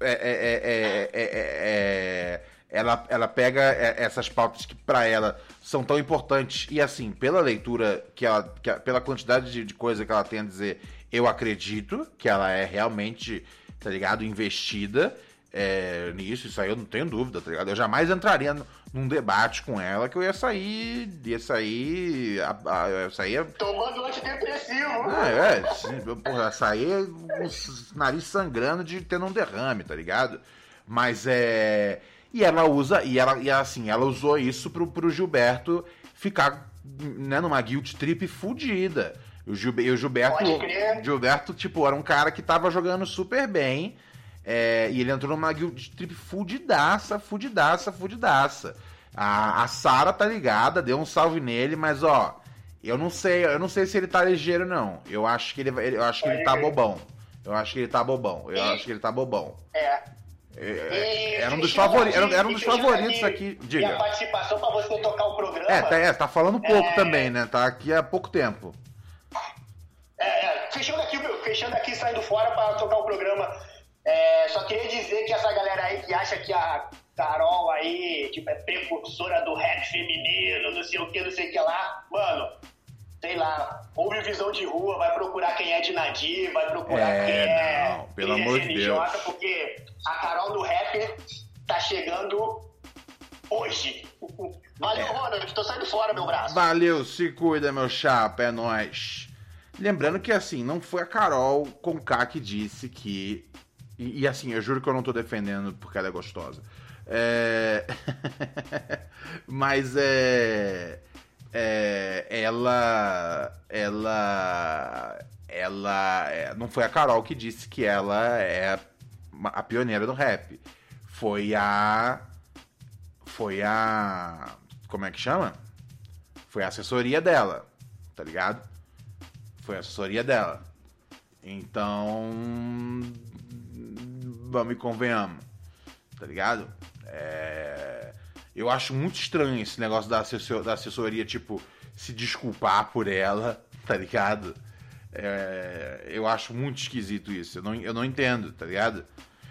é- é- é- é- é- é- ela, ela pega é, essas pautas que para ela são tão importantes e assim pela leitura que ela que pela quantidade de, de coisa que ela tem a dizer eu acredito que ela é realmente tá ligado investida é, nisso isso aí eu não tenho dúvida tá ligado eu jamais entraria n- num debate com ela que eu ia sair ia sair a, a, eu saía Tomando antidepressivo. ah, é, sim, eu, porra, sair com o nariz sangrando de ter um derrame, tá ligado? Mas é. E ela usa, e ela, e assim, ela usou isso pro, pro Gilberto ficar né, numa guilt trip fudida. O, e o Gilberto. Pode crer. Gilberto, tipo, era um cara que tava jogando super bem. é, e ele entrou numa guild trip fudidaça, fudidaça, fudidaça. A, a Sara tá ligada, deu um salve nele, mas ó, eu não sei, eu não sei se ele tá ligeiro, não. Eu acho que ele, eu acho que ele tá bobão. Eu acho que ele tá bobão. Eu acho que ele tá bobão. É. É, E era um dos favoritos, era, aqui- era um dos e favoritos aqui. Minha Diga. participação pra você tocar o programa. É, tá, é, tá falando pouco É. também, né? Tá aqui há pouco tempo. É, é, fechando aqui, meu, fechando aqui, saindo fora para tocar o programa. É, só queria dizer que essa galera aí que acha que a Carol aí, tipo, é precursora do rap feminino, não sei o que, não sei o que lá, mano, sei lá, ouve visão de rua, vai procurar quem é de Nadir, vai procurar É, quem é. não, pelo é amor de Deus. Porque a Carol do rap tá chegando hoje. Valeu, Ronald, tô saindo fora, meu braço. Valeu, se cuida, meu chapa, é nóis. Lembrando que, assim, não foi a Carol Conká que disse que. E, e, assim, eu juro que eu não tô defendendo porque ela é gostosa. É... Mas é. É, Ela. Ela. Ela. é, Não foi a Carol que disse que ela é a pioneira do rap. Foi a. Foi a. Como é que chama? Foi a assessoria dela, tá ligado? Foi a assessoria dela. Então. Vamos e convenhamos, tá ligado? É, eu acho muito estranho esse negócio da, assessor- da assessoria, tipo, se desculpar por ela, tá ligado? É, eu acho muito esquisito isso. Eu não, eu não entendo, tá ligado?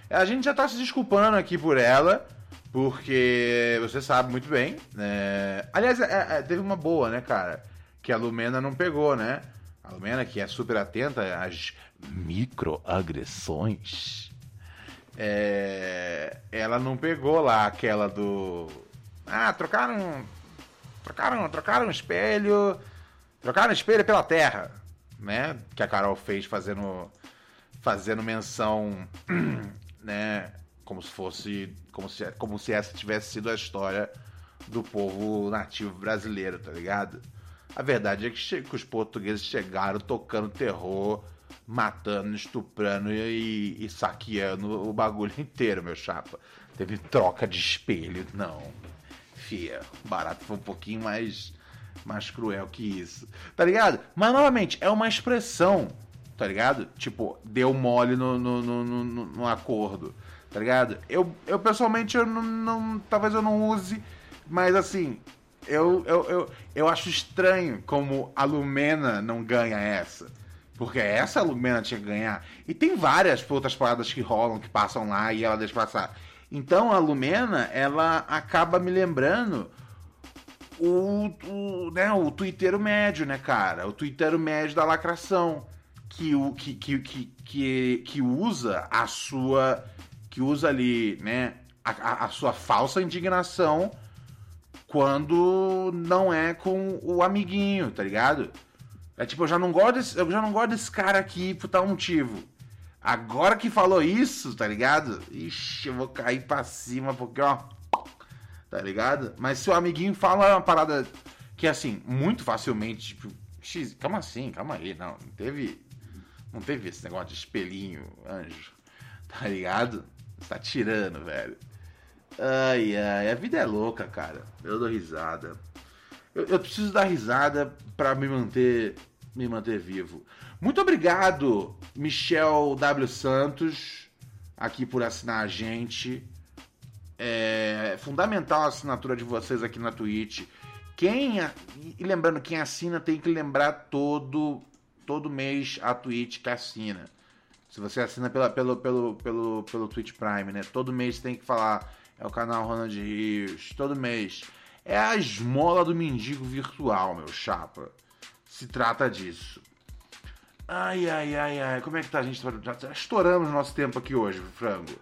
A gente já tá se desculpando aqui por ela, porque você sabe muito bem. né? Aliás, é- é, teve uma boa, né, cara? Que a Lumena não pegou, né? A Lumena, que é super atenta às microagressões, é, ela não pegou lá aquela do. Ah, trocaram. Trocaram, trocaram o espelho. Trocaram espelho pela terra. Né? Que a Carol fez fazendo. Fazendo menção. Né? Como se fosse. Como se, como se essa tivesse sido a história do povo nativo brasileiro, tá ligado? A verdade é que, que os portugueses chegaram tocando terror, matando, estuprando e, e saqueando o bagulho inteiro, meu chapa. Teve troca de espelho, não. Fia, o barato foi um pouquinho mais. mais cruel que isso. Tá ligado? Mas novamente, é uma expressão, tá ligado? Tipo, deu mole no, no, no, no, no acordo, tá ligado? Eu, eu pessoalmente, eu não, não, Talvez eu não use, mas assim. Eu, eu, eu, eu acho estranho como a Lumena não ganha essa. Porque essa Lumena tinha que ganhar. E tem várias outras paradas que rolam, que passam lá e ela deixa passar. Então a Lumena, ela acaba me lembrando o, o, né, o Twitter médio, né, cara? O Twitter médio da lacração. Que, o, que, que, que, que usa a sua. Que usa ali, né? A, a sua falsa indignação quando não é com o amiguinho, tá ligado? É tipo, eu já não gosto desse, eu já não gosto desse cara aqui por tal motivo. Agora que falou isso, tá ligado? Ixi, eu vou cair pra cima porque, ó. Tá ligado? Mas se o amiguinho fala uma parada que, assim, muito facilmente, tipo, X, calma assim, calma aí, não. Não teve. Não teve esse negócio de espelhinho, anjo. Tá ligado? Você tá tirando, velho. Ai, ai, a vida é louca, cara. Eu dou risada. Eu, eu preciso dar risada para me manter, me manter vivo. Muito obrigado, Michel W. Santos, aqui por assinar a gente. É fundamental a assinatura de vocês aqui na Twitch. Quem e lembrando quem assina tem que lembrar todo todo mês a Twitch que assina. Se você assina pela, pelo, pelo, pelo, pelo Twitch Prime, né? Todo mês tem que falar. É o canal Ronald Rios. Todo mês. É a esmola do mendigo virtual, meu chapa. Se trata disso. Ai, ai, ai, ai. Como é que tá a gente? Já estouramos nosso tempo aqui hoje, frango.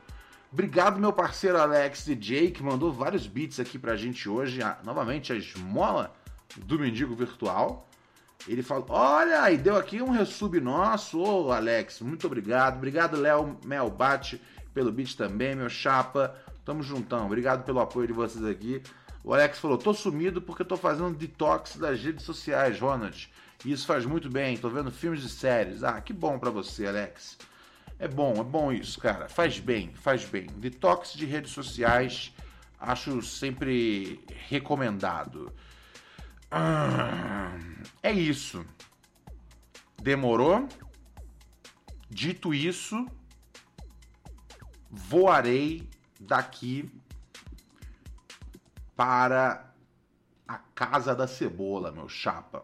Obrigado, meu parceiro Alex DJ, que mandou vários beats aqui pra gente hoje. Ah, novamente, a esmola do mendigo virtual. Ele falou: Olha, e deu aqui um resub nosso. Ô, oh, Alex, muito obrigado. Obrigado, Léo Melbate, pelo beat também, meu chapa. Tamo juntão. Obrigado pelo apoio de vocês aqui. O Alex falou: tô sumido porque tô fazendo detox das redes sociais, Ronald. Isso faz muito bem, tô vendo filmes e séries. Ah, que bom para você, Alex. É bom, é bom isso, cara. Faz bem, faz bem. Detox de redes sociais, acho sempre recomendado. Ah, é isso. Demorou? Dito isso, voarei daqui para a Casa da Cebola, meu chapa.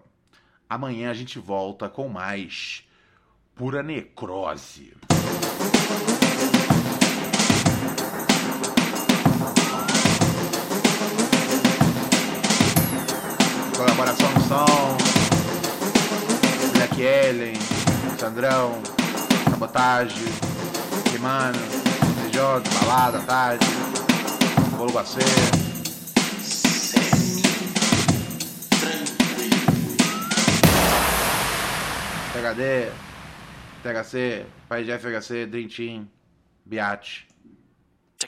Amanhã a gente volta com mais Pura Necrose. Colaboração no som. Black Ellen, Sandrão, Sabotagem, Rimano, CJ, Balada, Tarde, Volugacê. THD, THC, Pai de FHC, Dream Team, Biat.